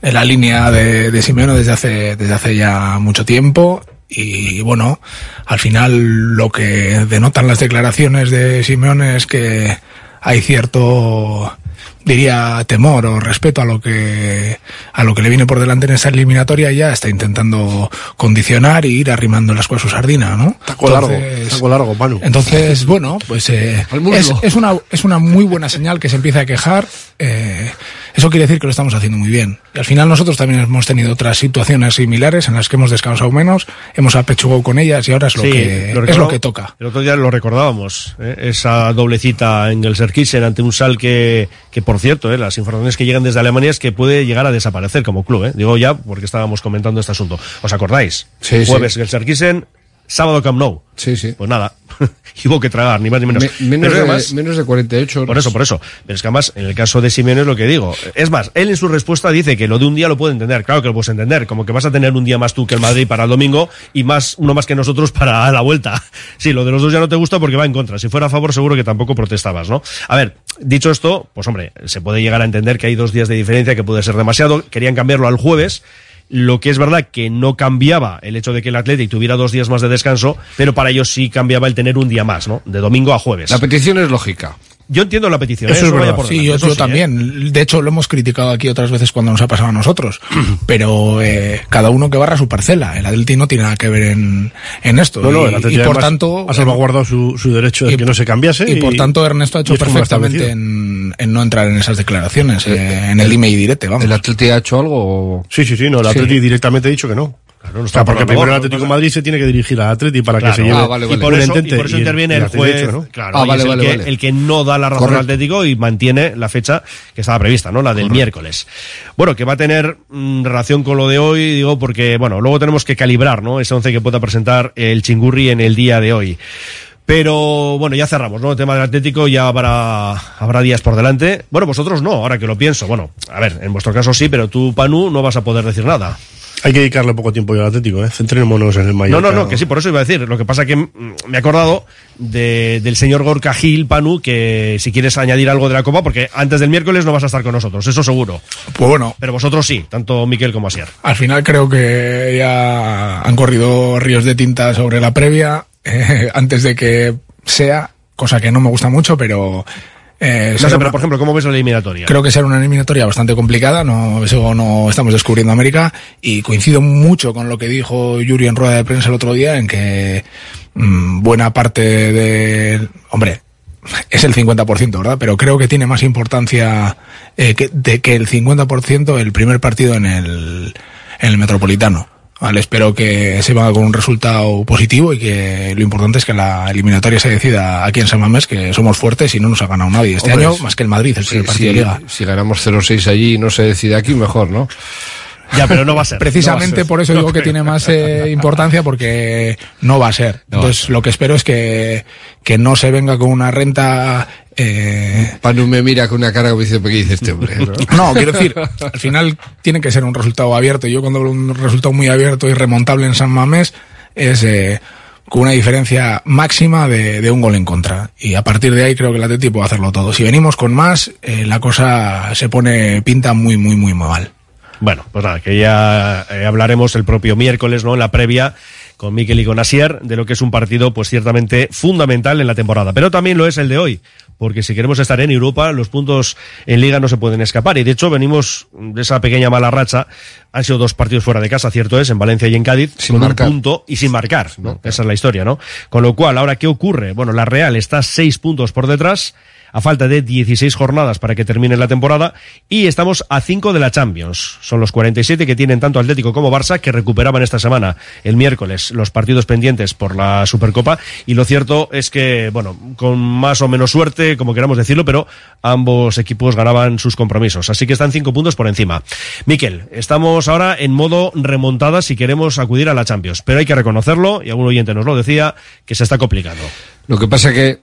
la línea de, de Simeone desde hace, desde hace ya mucho tiempo. Y bueno, al final lo que denotan las declaraciones de Simeone es que hay cierto diría temor o respeto a lo que a lo que le viene por delante en esa eliminatoria ya está intentando condicionar y ir arrimando las cosas a su sardina, ¿no? Taco largo, taco largo, Manu. Entonces, bueno, pues eh, es, es una es una muy buena señal que se empiece a quejar. eh, eso quiere decir que lo estamos haciendo muy bien. Y al final nosotros también hemos tenido otras situaciones similares en las que hemos descansado menos, hemos apechugado con ellas y ahora es lo Sí, que lo es lo que toca. El otro día lo recordábamos, ¿eh? esa doble cita en el Serkisen ante un Sal que, que por cierto, ¿eh? las informaciones que llegan desde Alemania es que puede llegar a desaparecer como club. ¿eh? Digo ya porque estábamos comentando este asunto. ¿Os acordáis? Sí, sí. Jueves el Serkisen, sábado Camp Nou. Sí, sí. Pues nada, y hubo que tragar, ni más ni menos. Me- menos, de, además- menos de 48 horas. por eso, por eso. Pero es que además, en el caso de Simeone es lo que digo. Es más, él en su respuesta dice que lo de un día lo puede entender. Claro que lo puedes entender. Como que vas a tener un día más tú que el Madrid para el domingo y más uno más que nosotros para la vuelta. Sí, lo de los dos ya no te gusta porque va en contra. Si fuera a favor, seguro que tampoco protestabas, ¿no? A ver, dicho esto, pues hombre, se puede llegar a entender que hay dos días de diferencia que puede ser demasiado. Querían cambiarlo al jueves. Lo que es verdad que no cambiaba el hecho de que el Athletic tuviera dos días más de descanso, pero para ellos sí cambiaba el tener un día más, ¿no? De domingo a jueves. La petición es lógica. Yo entiendo la petición. Eso ¿eh? es verdad. por Sí, yo, eso yo sí, ¿eh? también. De hecho, lo hemos criticado aquí otras veces cuando nos ha pasado a nosotros. Pero eh, cada uno que barra su parcela. El Atleti no tiene nada que ver en, en esto. No, no, y, el por tanto. ha salvaguardado su, su derecho de que no se cambiase. Y por tanto, Ernesto ha hecho perfectamente en, en no entrar en esas declaraciones, eh, en el dime y direte, vamos. ¿El Atleti ha hecho algo? Sí, sí, sí, no, el Sí. Atleti directamente ha dicho que no. No o está sea, por porque primero el Atlético de Madrid se tiene que dirigir al Atleti para Claro. que se lleve Ah, vale, vale. Y por eso, y por eso interviene el juez, que no. claro, Ah, y vale, es el, que, vale. el que no da la razón Correcto. al Atlético y mantiene la fecha que estaba prevista, ¿no? La del miércoles. Bueno, que va a tener mm, relación con lo de hoy, digo, porque, bueno, luego tenemos que calibrar, ¿no? Ese once que pueda presentar el Chingurri en el día de hoy. Pero bueno, ya cerramos, ¿no? El tema del Atlético ya habrá, habrá días por delante. Bueno, vosotros no, ahora que lo pienso. Bueno, a ver, en vuestro caso sí, pero tú, Panu, no vas a poder decir nada. Hay que dedicarle poco tiempo al Atlético, ¿eh? Centrémonos en el No, Mallorca. no, no, que sí, por eso iba a decir. Lo que pasa que mm, me he acordado de- del señor Gorka Gil, Panu, que si quieres añadir algo de la Copa, porque antes del miércoles no vas a estar con nosotros, eso seguro. Pues bueno, Pero vosotros sí, tanto Miquel como Asier. Al final creo que ya han corrido ríos de tinta sobre la previa eh, antes de que sea, cosa que no me gusta mucho, pero... eh, No sé, pero una- por ejemplo, ¿cómo ves la eliminatoria? Creo que será una eliminatoria bastante complicada, no, eso no estamos descubriendo América y coincido mucho con lo que dijo Yuri en rueda de prensa el otro día en que mm, buena parte de, hombre, es el 50%, ¿verdad? Pero creo que tiene más importancia eh, que, de que el 50% el primer partido en el, en el Metropolitano. Vale, espero que se vaya con un resultado positivo y que lo importante es que la eliminatoria se decida aquí en San Mamés, que somos fuertes y no nos ha ganado nadie. Este Hombre, año, más que el Madrid, el partido de liga. si ganamos 0-6 allí y no se decide aquí, mejor, ¿no? Ya, pero no va a ser. Precisamente No va a ser. por eso digo que tiene más eh, importancia porque no va a ser. No va a Entonces lo que espero es que, que no se venga con una renta... Eh, Panu me mira con una cara como dice, ¿qué dice este hombre? ¿no? no, quiero decir, al final tiene que ser un resultado abierto. Yo cuando hablo de un resultado muy abierto y remontable en San Mamés es eh, con una diferencia máxima de, de un gol en contra. Y a partir de ahí creo que el Atleti puede hacerlo todo. Si venimos con más, eh, la cosa se pone, pinta muy, muy, muy, muy mal. Bueno, pues nada, que ya eh, hablaremos el propio miércoles, ¿no? En la previa con Miquel y con Asier de lo que es un partido, pues ciertamente fundamental en la temporada. Pero también lo es el de hoy, porque si queremos estar en Europa, los puntos en Liga no se pueden escapar. Y de hecho, venimos de esa pequeña mala racha. Han sido dos partidos fuera de casa, cierto es, en Valencia y en Cádiz, Sin con marcar. un punto y sin marcar, ¿no? Esa es la historia, ¿no? Con lo cual, ahora, ¿qué ocurre? Bueno, la Real está seis puntos por detrás a falta de 16 jornadas para que termine la temporada y estamos a 5 de la Champions. Son los 47 que tienen tanto Atlético como Barça que recuperaban esta semana, el miércoles, los partidos pendientes por la Supercopa y lo cierto es que, bueno, con más o menos suerte, como queramos decirlo, pero ambos equipos ganaban sus compromisos, así que están 5 puntos por encima. Miquel, estamos ahora en modo remontada si queremos acudir a la Champions, pero hay que reconocerlo, y algún oyente nos lo decía, que se está complicando. Lo que pasa que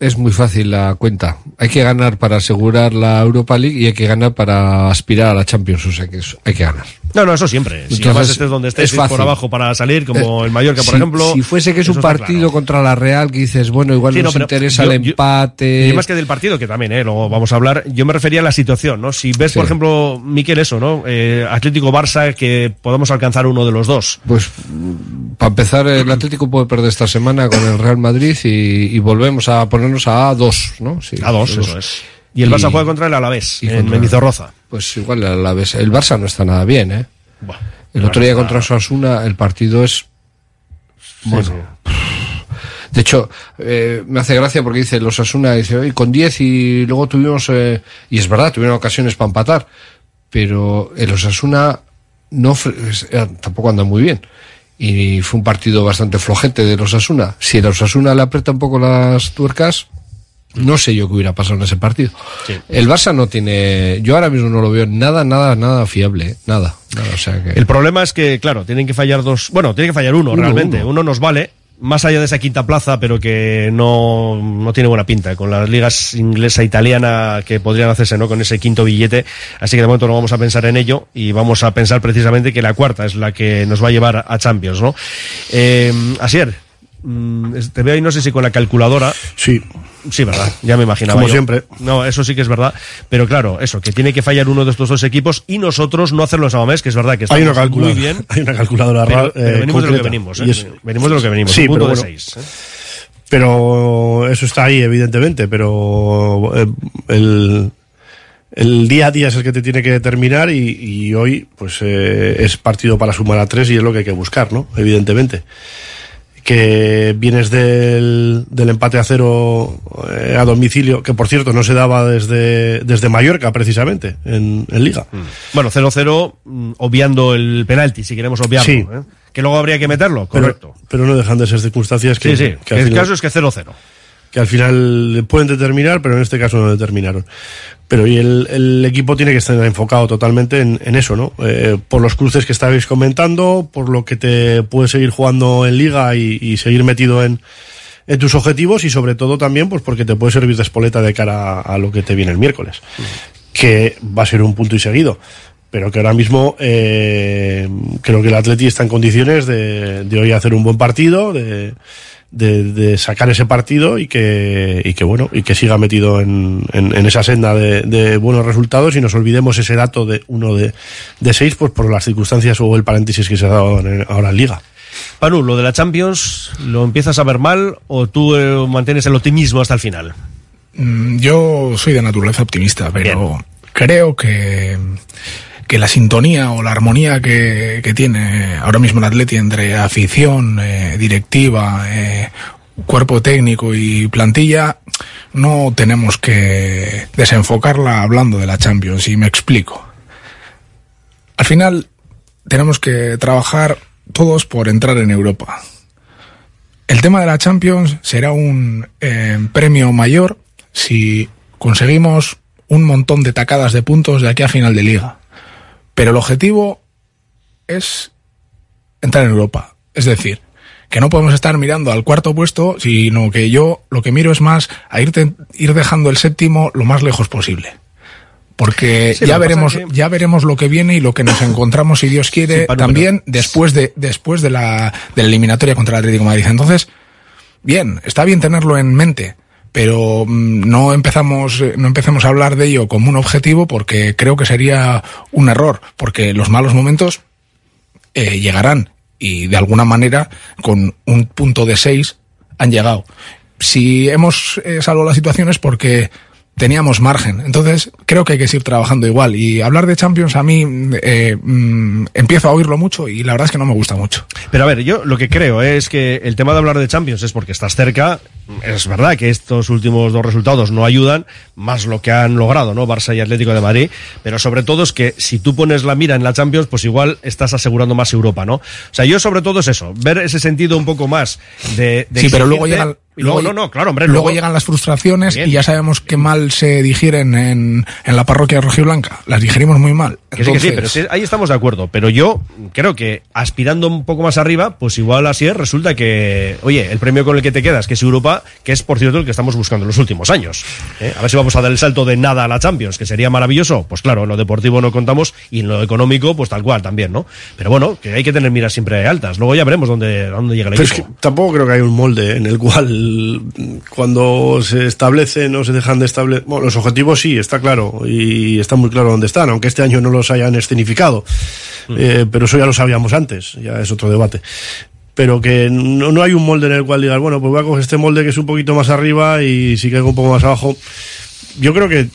es muy fácil la cuenta. Hay que ganar para asegurar la Europa League y hay que ganar para aspirar a la Champions. O hay que ganar. No, no, eso siempre. Si además estés donde estés, es ir por fácil. abajo para salir, como Eh, el Mallorca, por si- ejemplo. Si fuese que es un partido claro. contra la Real que dices, bueno, igual Sí, no, nos interesa yo- el yo- empate. Y más que del partido, que también, ¿eh? luego vamos a hablar, yo me refería a la situación, ¿no? Si ves, Sí. por ejemplo, Miquel, eso, ¿no? Eh, Atlético-Barça, que podamos alcanzar uno de los dos. Pues para empezar, el Atlético puede perder esta semana con el Real Madrid y, y volvemos a ponernos a A2, ¿no? Sí, A dos, eso es. Y el Barça juega contra el Alavés, en Mendizorroza. Pues igual el Alavés. El Barça no está nada bien, ¿eh? El otro día contra Osasuna el partido es... Bueno, De hecho, eh, me hace gracia porque dice los Asuna, dice, "Oye, con 10 y luego tuvimos, eh", y es verdad, tuvieron ocasiones para empatar, pero el Osasuna no, eh, tampoco anda muy bien. Y fue un partido bastante flojete de los Osasuna. Si el Osasuna le aprieta un poco las tuercas, no sé yo qué hubiera pasado en ese partido. El Barça no tiene, yo ahora mismo no lo veo nada, nada, nada fiable, ¿eh? nada, nada, o sea que... El problema es que, claro, tienen que fallar dos. Bueno, tiene que fallar uno, Uno, realmente. uno. Uno. nos vale, más allá de esa quinta plaza, pero que no, no tiene buena pinta. Con las ligas inglesa e italiana que podrían hacerse, ¿no? Con ese quinto billete. Así que de momento no vamos a pensar en ello y vamos a pensar precisamente que la cuarta es la que nos va a llevar a Champions, ¿no? Eh, Asier, mm, te veo ahí, no sé si con la calculadora. Sí. Sí, verdad, ya me imaginaba. Como yo. siempre. No, eso sí que es verdad. Pero claro, eso, que tiene que fallar uno de estos dos equipos y nosotros no hacerlo en Samamés, que es verdad que Hay estamos una calculadora, muy bien. hay una calculadora Pero, pero eh, venimos de lo que venimos, ¿eh? Es- Venimos de lo que venimos. Sí, un punto pero de bueno. seis. ¿eh? Pero eso está ahí, evidentemente, pero eh, el, el día a día es el que te tiene que determinar y, y hoy pues eh, es partido para sumar a tres y es lo que hay que buscar, ¿no? Evidentemente. Que vienes del, del empate a cero eh, a domicilio, que por cierto no se daba desde, desde Mallorca precisamente en, en Liga. Bueno, 0-0, mm, obviando el penalti, si queremos obviarlo. Sí. ¿eh? Que luego habría que meterlo, correcto. Pero, no dejan de ser circunstancias que, sí, sí. que el final- caso es que 0-0. Que al final pueden determinar, pero en este caso no determinaron. Pero y el, equipo tiene que estar enfocado totalmente en, eso, ¿no? Eh, por los cruces que estabais comentando, por lo que te puedes seguir jugando en liga y, seguir metido en, tus objetivos y sobre todo también pues porque te puede servir de espoleta de cara a, a lo que te viene el miércoles, que va a ser un punto y seguido. Pero que ahora mismo eh, creo que el Atleti está en condiciones de, de hoy hacer un buen partido, de, de, de sacar ese partido y que, y que bueno, y que siga metido en, en, en esa senda de, de buenos resultados y nos olvidemos ese dato de uno de, de seis, pues por las circunstancias o el paréntesis que se ha dado en- ahora en Liga. Panu, lo de la Champions, ¿lo empiezas a ver mal o tú eh, mantienes el optimismo hasta el final? Mm, Yo soy de naturaleza optimista, pero creo que, que la sintonía o la armonía que, tiene ahora mismo el Atleti entre afición, eh, directiva, eh, cuerpo técnico y plantilla, no tenemos que desenfocarla hablando de la Champions, y me explico. Al final tenemos que trabajar todos por entrar en Europa. El tema de la Champions será un eh, premio mayor si conseguimos un montón de tacadas de puntos de aquí a final de liga. Pero el objetivo es entrar en Europa. Es decir, que no podemos estar mirando al cuarto puesto, sino que yo lo que miro es más a irte, ir dejando el séptimo lo más lejos posible. Porque Sí, ya veremos, que- ya veremos lo que viene y lo que nos encontramos, si Dios quiere, Sí, también después de, después de la, de la eliminatoria contra el Atlético de Madrid. Entonces, bien, está bien tenerlo en mente, pero mm, no empezamos, eh, no empecemos a hablar de ello como un objetivo porque creo que sería un error, porque los malos momentos eh, llegarán y de alguna manera con un punto de seis han llegado. Si hemos eh, salvado la situación es porque teníamos margen. Entonces, creo que hay que seguir trabajando igual. Y hablar de Champions a mí eh, mm, empiezo a oírlo mucho y la verdad es que no me gusta mucho. Pero a ver, yo lo que creo es que el tema de hablar de Champions es porque estás cerca. Es verdad que estos últimos dos resultados no ayudan, más lo que han logrado, ¿no? Barça y Atlético de Madrid. Pero sobre todo es que si tú pones la mira en la Champions, pues igual estás asegurando más Europa, ¿no? O sea, yo sobre todo es eso, ver ese sentido un poco más de. de sí, pero luego llegan. Y luego, luego- no, no, claro, hombre. Luego, llegan las frustraciones Bien. y ya sabemos qué mal se digieren en, en la parroquia rojiblanca. Las digerimos muy mal. Que sí, que sí, pero sí, ahí estamos de acuerdo. Pero yo creo que aspirando un poco más arriba, pues igual así es, resulta que, oye, el premio con el que te quedas, que es Europa, que es por cierto el que estamos buscando en los últimos años. ¿eh? A ver si vamos a dar el salto de nada a la Champions, que sería maravilloso. Pues claro, en lo deportivo no contamos y en lo económico, pues tal cual también, ¿no? Pero bueno, que hay que tener miras siempre altas. Luego ya veremos dónde, dónde llega el Pero es equipo. que tampoco creo que hay un molde en el cual cuando se establecen o se dejan de establecer. Bueno, los objetivos sí, está claro, y está muy claro dónde están, aunque este año no los hayan escenificado. Eh, pero eso ya lo sabíamos antes, ya es otro debate. Pero que no, no hay un molde en el cual digas, bueno, pues voy a coger este molde que es un poquito más arriba y si caigo un poco más abajo. Yo creo que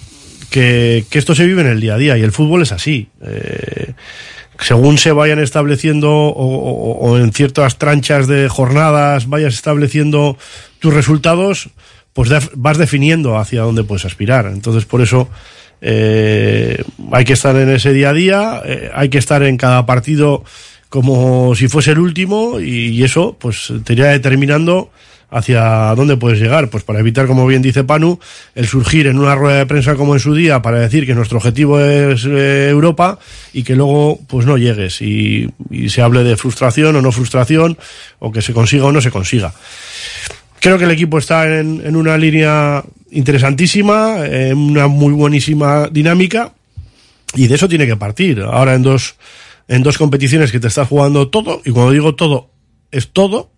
que, que esto se vive en el día a día y el fútbol es así. Eh, según se vayan estableciendo o, o- o en ciertas tranchas de jornadas vayas estableciendo tus resultados, pues vas definiendo hacia dónde puedes aspirar. Entonces, por eso eh, hay que estar en ese día a día, eh, hay que estar en cada partido como si fuese el último y, eso pues te iría determinando hacia dónde puedes llegar, pues para evitar, como bien dice Panu, el surgir en una rueda de prensa como en su día para decir que nuestro objetivo es eh, Europa y que luego pues no llegues y, y se hable de frustración o no frustración o que se consiga o no se consiga. Creo que el equipo está en, en una línea interesantísima, en una muy buenísima dinámica y de eso tiene que partir. Ahora en dos, en dos competiciones que te estás jugando todo, y cuando digo todo, es todo,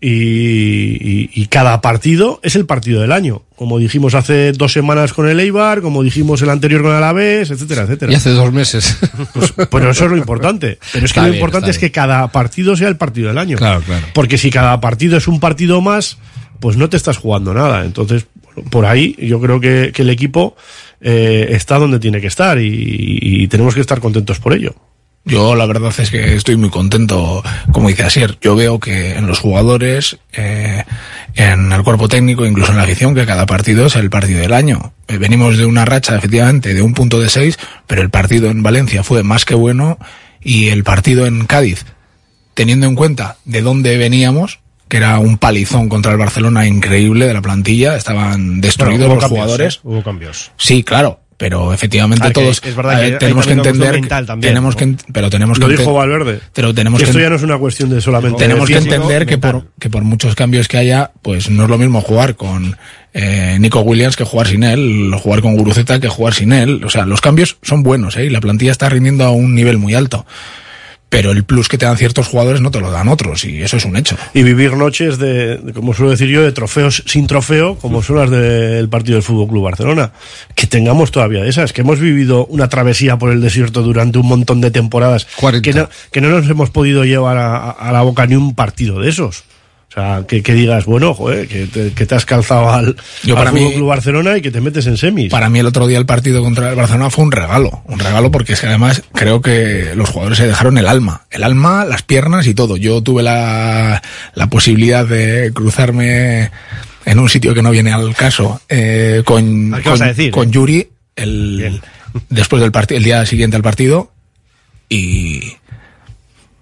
y, y- y cada partido es el partido del año. Como dijimos hace dos semanas con el Eibar, como dijimos el anterior con el Alavés, etcétera, etcétera. Y hace dos meses. Pues, pero eso es lo importante. Pero es que Está lo bien, importante es que cada partido sea el partido del año. Claro, claro. Porque si cada partido es un partido más, pues no te estás jugando nada. Entonces, por ahí yo creo que, que el equipo eh, está donde tiene que estar y, y tenemos que estar contentos por ello. Yo la verdad es que estoy muy contento, como dice Asier, yo veo que en los jugadores, eh, en el cuerpo técnico, incluso en la afición, que cada partido es el partido del año. Eh, venimos de una racha, efectivamente, de un punto de seis, pero el partido en Valencia fue más que bueno y el partido en Cádiz, teniendo en cuenta de dónde veníamos, que era un palizón contra el Barcelona increíble de la plantilla, estaban destruidos Bueno, los cambios, jugadores. ¿eh? Hubo cambios. Sí, claro, pero efectivamente Ah, todos es verdad que tenemos que entender, también, tenemos ¿no? que, pero tenemos Lo que dijo Valverde. pero tenemos que esto ya no es una cuestión de solamente tenemos que físico, entender que por, que por muchos cambios que haya, pues no es lo mismo jugar con eh, Nico Williams que jugar sin él, jugar con Guruceta que jugar sin él. O sea, los cambios son buenos, ¿eh? Y la plantilla está rindiendo a un nivel muy alto. Pero el plus que te dan ciertos jugadores no te lo dan otros, y eso es un hecho. y vivir noches de, de, como suelo decir yo, de trofeos sin trofeo, como son las del partido del Fútbol Club Barcelona. Que tengamos todavía de esas, que hemos vivido una travesía por el desierto durante un montón de temporadas, que no, que no nos hemos podido llevar a, a la boca ni un partido de esos. O sea, que, que digas, bueno, joder, que te, que te has calzado al, Yo al para mí- Club Barcelona y que te metes en semis. Para mí el otro día el partido contra el Barcelona fue un regalo, un regalo porque es que además creo que los jugadores se dejaron el alma, el alma, las piernas y todo. Yo tuve la, la posibilidad de cruzarme en un sitio que no viene al caso eh, con, ¿Qué vas con, decir? con Yuri el, después del partido, el día siguiente al partido y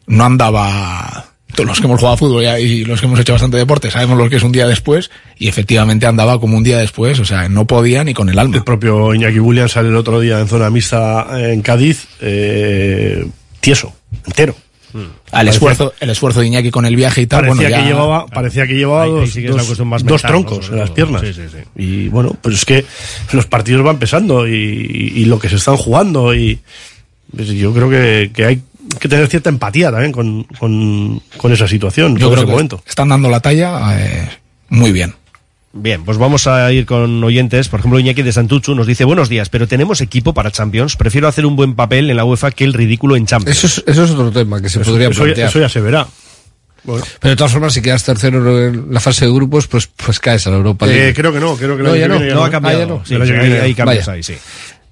no andaba todos los que hemos jugado a fútbol ya y los que hemos hecho bastante deporte sabemos lo que es un día después y efectivamente andaba como un día después, o sea, no podía ni con el alma. El propio Iñaki Williams sale el otro día en zona mixta en Cádiz, eh, tieso, entero. Al Parecía- esfuerzo, el esfuerzo de Iñaki con el viaje y tal, parecía bueno, ya- que llevaba, parecía que llevaba Ahí- ahí dos, troncos en las piernas. Sí, sí, sí. Y bueno, pues es que los partidos van pesando y, y- y lo que se están jugando y pues yo creo que, que hay que tener cierta empatía también con, con, con esa situación, yo con creo ese que momento. están dando la talla eh, muy bien. Bien, pues vamos a ir con oyentes. Por ejemplo, Iñaki de Santuchu nos dice, buenos días, pero tenemos equipo para Champions. Prefiero hacer un buen papel en la UEFA que el ridículo en Champions. Eso es, eso es otro tema que se Eso- podría eso ya- plantear. eso ya se verá. Bueno. Pero de todas formas, si quedas tercero en la fase de grupos, pues, pues caes a la Europa League. Eh, creo que no, creo que No, ya no. ya no no. ha cambiado. Ah, ya no. Sí, sí, hay cambios Vaya. ahí, sí.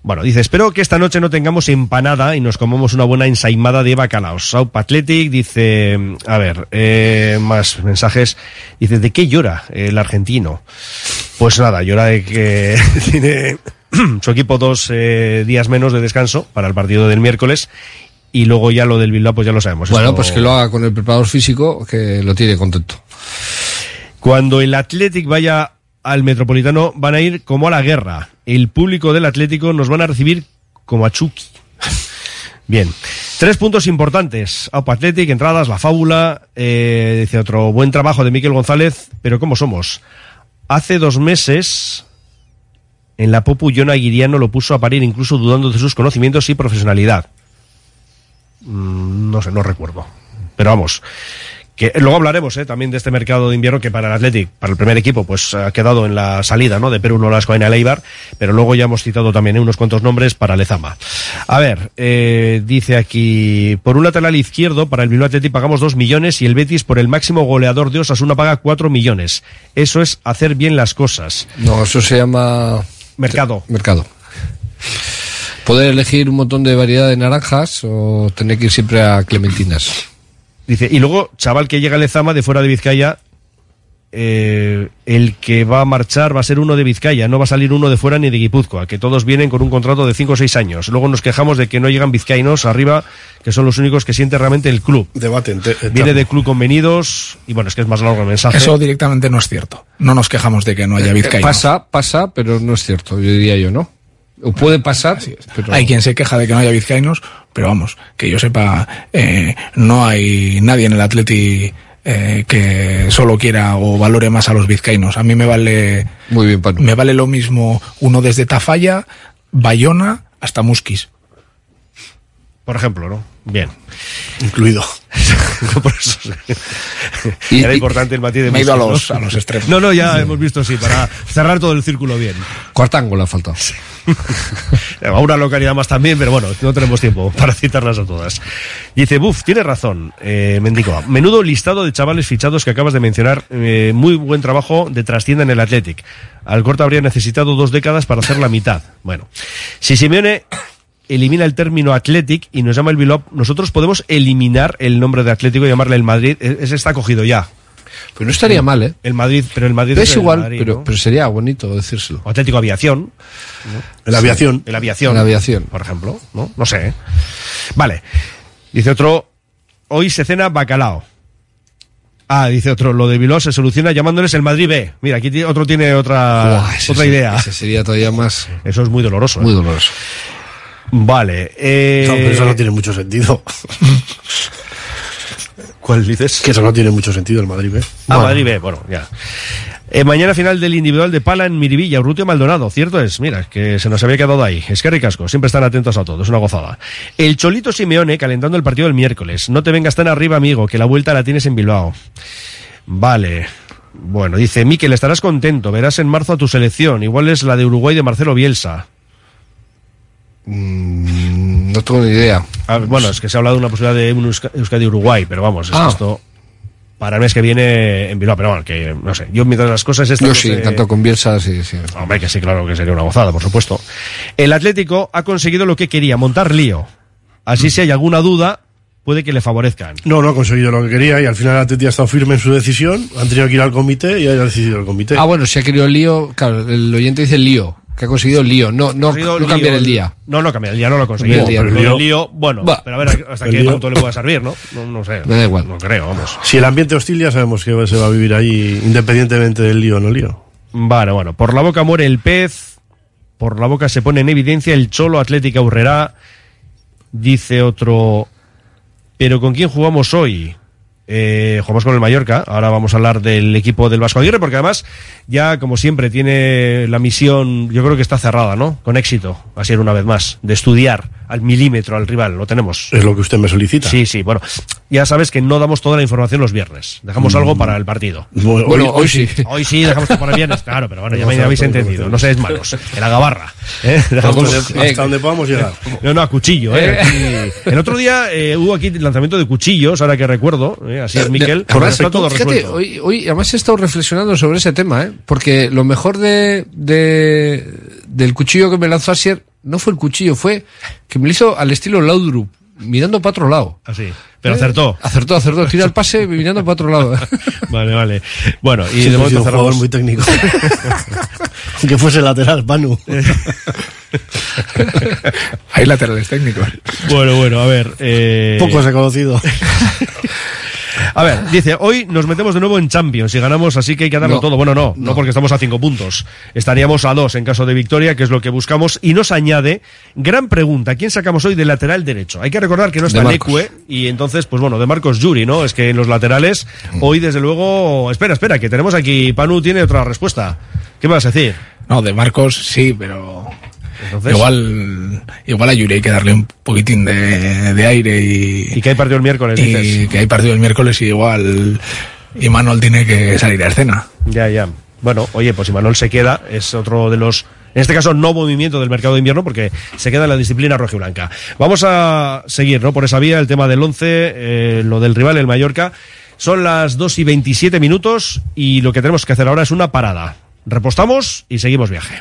Bueno, dice, espero que esta noche no tengamos empanada y nos comamos una buena ensaimada de bacalaos. Saup Athletic dice, a ver, eh, más mensajes. Dice, ¿de qué llora el argentino? Pues nada, llora de que tiene su equipo dos eh, días menos de descanso para el partido del miércoles y luego ya lo del Bilbao pues ya lo sabemos. Bueno, Esto- pues que lo haga con el preparador físico, que lo tiene contento. Cuando el Athletic vaya al Metropolitano van a ir como a la guerra. El público del Atlético nos van a recibir como a Chucky. Bien, tres puntos importantes. Aupa Athletic, entradas, la fábula, eh, dice otro buen trabajo de Miquel González, pero ¿cómo somos? Hace dos meses en la Popu John Aguiriano lo puso a parir incluso dudando de sus conocimientos y profesionalidad. Mm, no sé, no recuerdo. Pero vamos, que luego hablaremos eh, también de este mercado de invierno que para el Athletic, para el primer equipo, pues ha quedado en la salida ¿no? de Perú Nolasco en Eibar, pero luego ya hemos citado también eh, unos cuantos nombres para Lezama. A ver, eh, dice aquí, por un lateral izquierdo, para el Bilbao Athletic pagamos 2 millones y el Betis por el máximo goleador de Osasuna paga 4 millones. Eso es hacer bien las cosas. No, eso se llama... Mercado. Mercado. Poder elegir un montón de variedad de naranjas o tener que ir siempre a clementinas. Dice, y luego, chaval que llega a Lezama de fuera de Vizcaya, eh, el que va a marchar va a ser uno de Vizcaya, no va a salir uno de fuera ni de Guipúzcoa, que todos vienen con un contrato de 5 o 6 años. Luego nos quejamos de que no llegan vizcaínos arriba, que son los únicos que siente realmente el club. Viene de club convenidos, y bueno, es que es más largo el mensaje. Eso directamente no es cierto. No nos quejamos de que no haya vizcaínos. Pasa, pasa, pero no es cierto, yo diría yo, ¿no? O puede pasar, pero... Hay quien se queja de que no haya vizcaínos, pero vamos, que yo sepa, eh, no hay nadie en el Atleti eh, que solo quiera o valore más a los vizcaínos. A mí me vale, Muy bien, Panu. me vale lo mismo uno desde Tafalla, Bayona hasta Musquis. Por ejemplo, ¿no? Bien. Incluido. Por eso, Y- Era importante el matiz de Me he ido a los, ¿no? a los extremos. No, no, ya hemos visto, sí, para cerrar todo el círculo bien. Cuartángulo ha faltado. A una localidad más también, pero bueno, no tenemos tiempo para citarlas a todas. Y dice, buf, tienes razón, eh, Mendicoa. Menudo listado de chavales fichados que acabas de mencionar. eh, muy buen trabajo de trascienda en el Athletic. Al corte habría necesitado dos décadas para hacer la mitad. Bueno, si Simeone elimina el término Athletic y nos llama el Bilbao, nosotros podemos eliminar el nombre de Atlético y llamarle el Madrid. E- Ese está cogido ya. Pero no estaría mal, ¿eh? El Madrid, pero el Madrid es igual, Madrid, pero, ¿no? pero sería bonito decírselo. O Atlético Aviación. El aviación. El aviación. El aviación. Por ejemplo. No, no sé. ¿eh? Vale. Dice otro. Hoy se cena bacalao. Ah, dice otro. Lo de Bilbao se soluciona llamándoles el Madrid B. Mira, aquí otro tiene otra, otra idea. Ese sería todavía más... Eso es muy doloroso. ¿eh? Muy doloroso. Vale. Eh... No, pero eso no tiene mucho sentido. ¿Cuál dices? Que eso no tiene mucho sentido el Madrid B. Ah, Madrid B, bueno, ya. Eh, mañana final del individual de Pala en Miribilla, Urrutia Maldonado, cierto es, mira, que se nos había quedado ahí. Es que ricasco, siempre están atentos a todo, es una gozada. El Cholito Simeone calentando el partido del miércoles. No te vengas tan arriba, amigo, que la vuelta la tienes en Bilbao. Vale. Bueno, dice Miquel, estarás contento, verás en marzo a tu selección, igual es la de Uruguay de Marcelo Bielsa. Mm, no tengo ni idea. Ah, bueno, es que se ha hablado de una posibilidad de un Euska- Euskadi Uruguay, pero vamos, es Ah. esto para el mes que viene en Bilbao, pero bueno, que no sé, yo mientras las cosas estas Yo no sí, sé- encantado con Bielsa, sí, sí. Hombre, que sí, claro que sería una gozada, por supuesto. El Atlético ha conseguido lo que quería, montar lío. Así si hay alguna duda, puede que le favorezcan. No, no ha conseguido lo que quería y al final el Atleti ha estado firme en su decisión. Han tenido que ir al comité y ha decidido el comité. Ah, bueno, si ha querido el lío, claro, el oyente dice el lío, que ha conseguido el lío, no, no, no cambiar lío, el día. No, no cambiar el día, no lo ha conseguido. El día, Pero no. el lío, bueno, pero a ver hasta qué lío. punto le pueda servir, ¿no? No, no sé. Me da igual. No creo, vamos. Si el ambiente hostil ya sabemos que se va a vivir ahí independientemente del lío o no lío. Vale, bueno, por la boca muere el pez, por la boca se pone en evidencia el cholo Atlética Urrera, dice otro, pero ¿con quién jugamos hoy? Eh, jugamos con el Mallorca, ahora vamos a hablar del equipo del Vasco Aguirre, porque además ya, como siempre, tiene la misión, yo creo que está cerrada, ¿no? Con éxito, así era una vez más, de estudiar al milímetro al rival, lo tenemos. Es lo que usted me solicita. Sí, sí, bueno, ya sabes que no damos toda la información los viernes, dejamos algo para el partido. Bueno, Bueno, hoy- hoy sí. Hoy sí, dejamos que para el viernes, claro, pero bueno, ya me a habéis todo entendido, no seáis malos. En la gabarra. ¿eh? Dejamos- hasta, donde, hasta donde podamos llegar. no, no, a cuchillo, ¿eh? Aquí- El otro día eh, hubo aquí lanzamiento de cuchillos, ahora que recuerdo, ¿eh? Así es, Miquel. Está todo fíjate, resuelto. hoy, hoy además he estado reflexionando sobre ese tema, ¿eh? porque lo mejor de, de- del cuchillo que me lanzó Asier no fue el cuchillo, fue que me lo hizo al estilo Laudrup, mirando para otro lado. Así, pero ¿Eh? acertó. Acertó, acertó, tira el pase mirando para otro lado. Vale, vale. Bueno, y Siempre de momento sido un jugador cerramos. muy técnico. Aunque fuese lateral, Manu. Hay laterales técnicos. Bueno, bueno, a ver. Eh... Pocos he conocido. A ver, dice, hoy nos metemos de nuevo en Champions y ganamos, así que hay que darlo No. todo. Bueno, no, no, porque estamos a cinco puntos. Estaríamos a dos en caso de victoria, que es lo que buscamos. Y nos añade, gran pregunta, ¿quién sacamos hoy de lateral derecho? Hay que recordar que no está. Necue y entonces, pues bueno, de Marcos Yuri, ¿no? Es que en los laterales, hoy desde luego... Espera, espera, que tenemos aquí, Panu tiene otra respuesta. ¿Qué me vas a decir? No, de Marcos sí, pero Entonces, igual, igual a Yuri hay que darle un poquitín de, de aire y, ¿Y que hay partido el miércoles, y dices? que hay partido el miércoles y igual y Manuel tiene que salir a escena. Ya, ya. Bueno, oye, pues si Manuel se queda, es otro de los, en este caso, no movimiento del mercado de invierno, porque se queda en la disciplina rojiblanca. Vamos a seguir, ¿no? Por esa vía, el tema del 11, eh, lo del rival, el Mallorca. Son las 2 y 27 minutos y lo que tenemos que hacer ahora es una parada. Repostamos y seguimos viaje.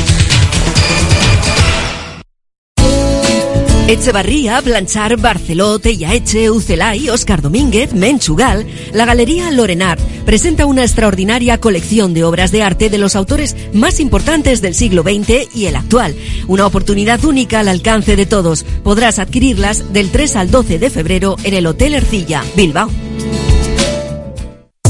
Echevarría, Blanchar, Barceló, Tellaeche, Ucelay, Oscar Domínguez, Menchugal, la Galería Lorenart presenta una extraordinaria colección de obras de arte de los autores más importantes del siglo XX y el actual. Una oportunidad única al alcance de todos. Podrás adquirirlas del 3 al 12 de febrero en el Hotel Ercilla, Bilbao.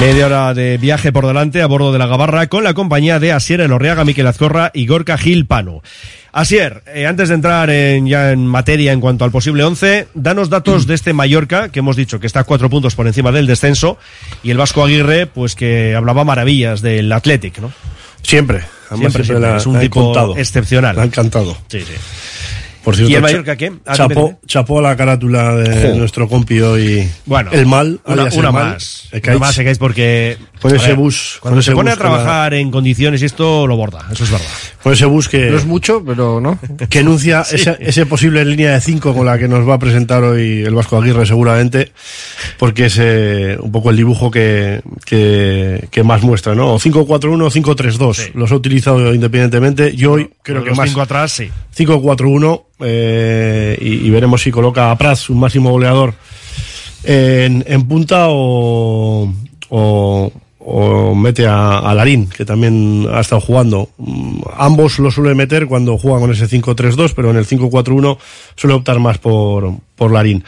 Media hora de viaje por delante a bordo de la Gabarra con la compañía de Asier Elorriaga, Miquel Azcorra y Gorka Gil Pano. Asier, eh, antes de entrar en, ya en materia en cuanto al posible 11, danos datos de este Mallorca, que hemos dicho que está a cuatro puntos por encima del descenso, y el Vasco Aguirre, pues que hablaba maravillas del Athletic, ¿no? Siempre. Además, Siempre, siempre siempre. la- es un tipo contado. excepcional. Me ha encantado. Sí, sí. Por cierto, ¿Y el Mallorca qué? Chapó, chapó a la carátula de Jo. nuestro compi hoy. Bueno, el mal. una, una el mal. más. Una más, Ekaich, porque Con a ese ver, bus, Cuando con se ese pone a bus la- trabajar en condiciones y esto lo borda, eso es verdad. Con ese bus que. No es mucho, pero no. que enuncia Sí. esa, ese posible línea de 5 con la que nos va a presentar hoy el Vasco Aguirre seguramente, porque es eh, un poco el dibujo que, que, que más muestra, ¿no? O 5-4-1 o 5-3-2, los ha utilizado independientemente, yo hoy creo que Los más cinco atrás, sí. 5-4-1 eh, y, veremos si coloca a Prats, un máximo goleador, en, punta o, o, mete a, Larín, que también ha estado jugando. Mm, Ambos lo suele meter cuando juega con ese 5-3-2, pero en el 5-4-1 suele optar más por, por Larín.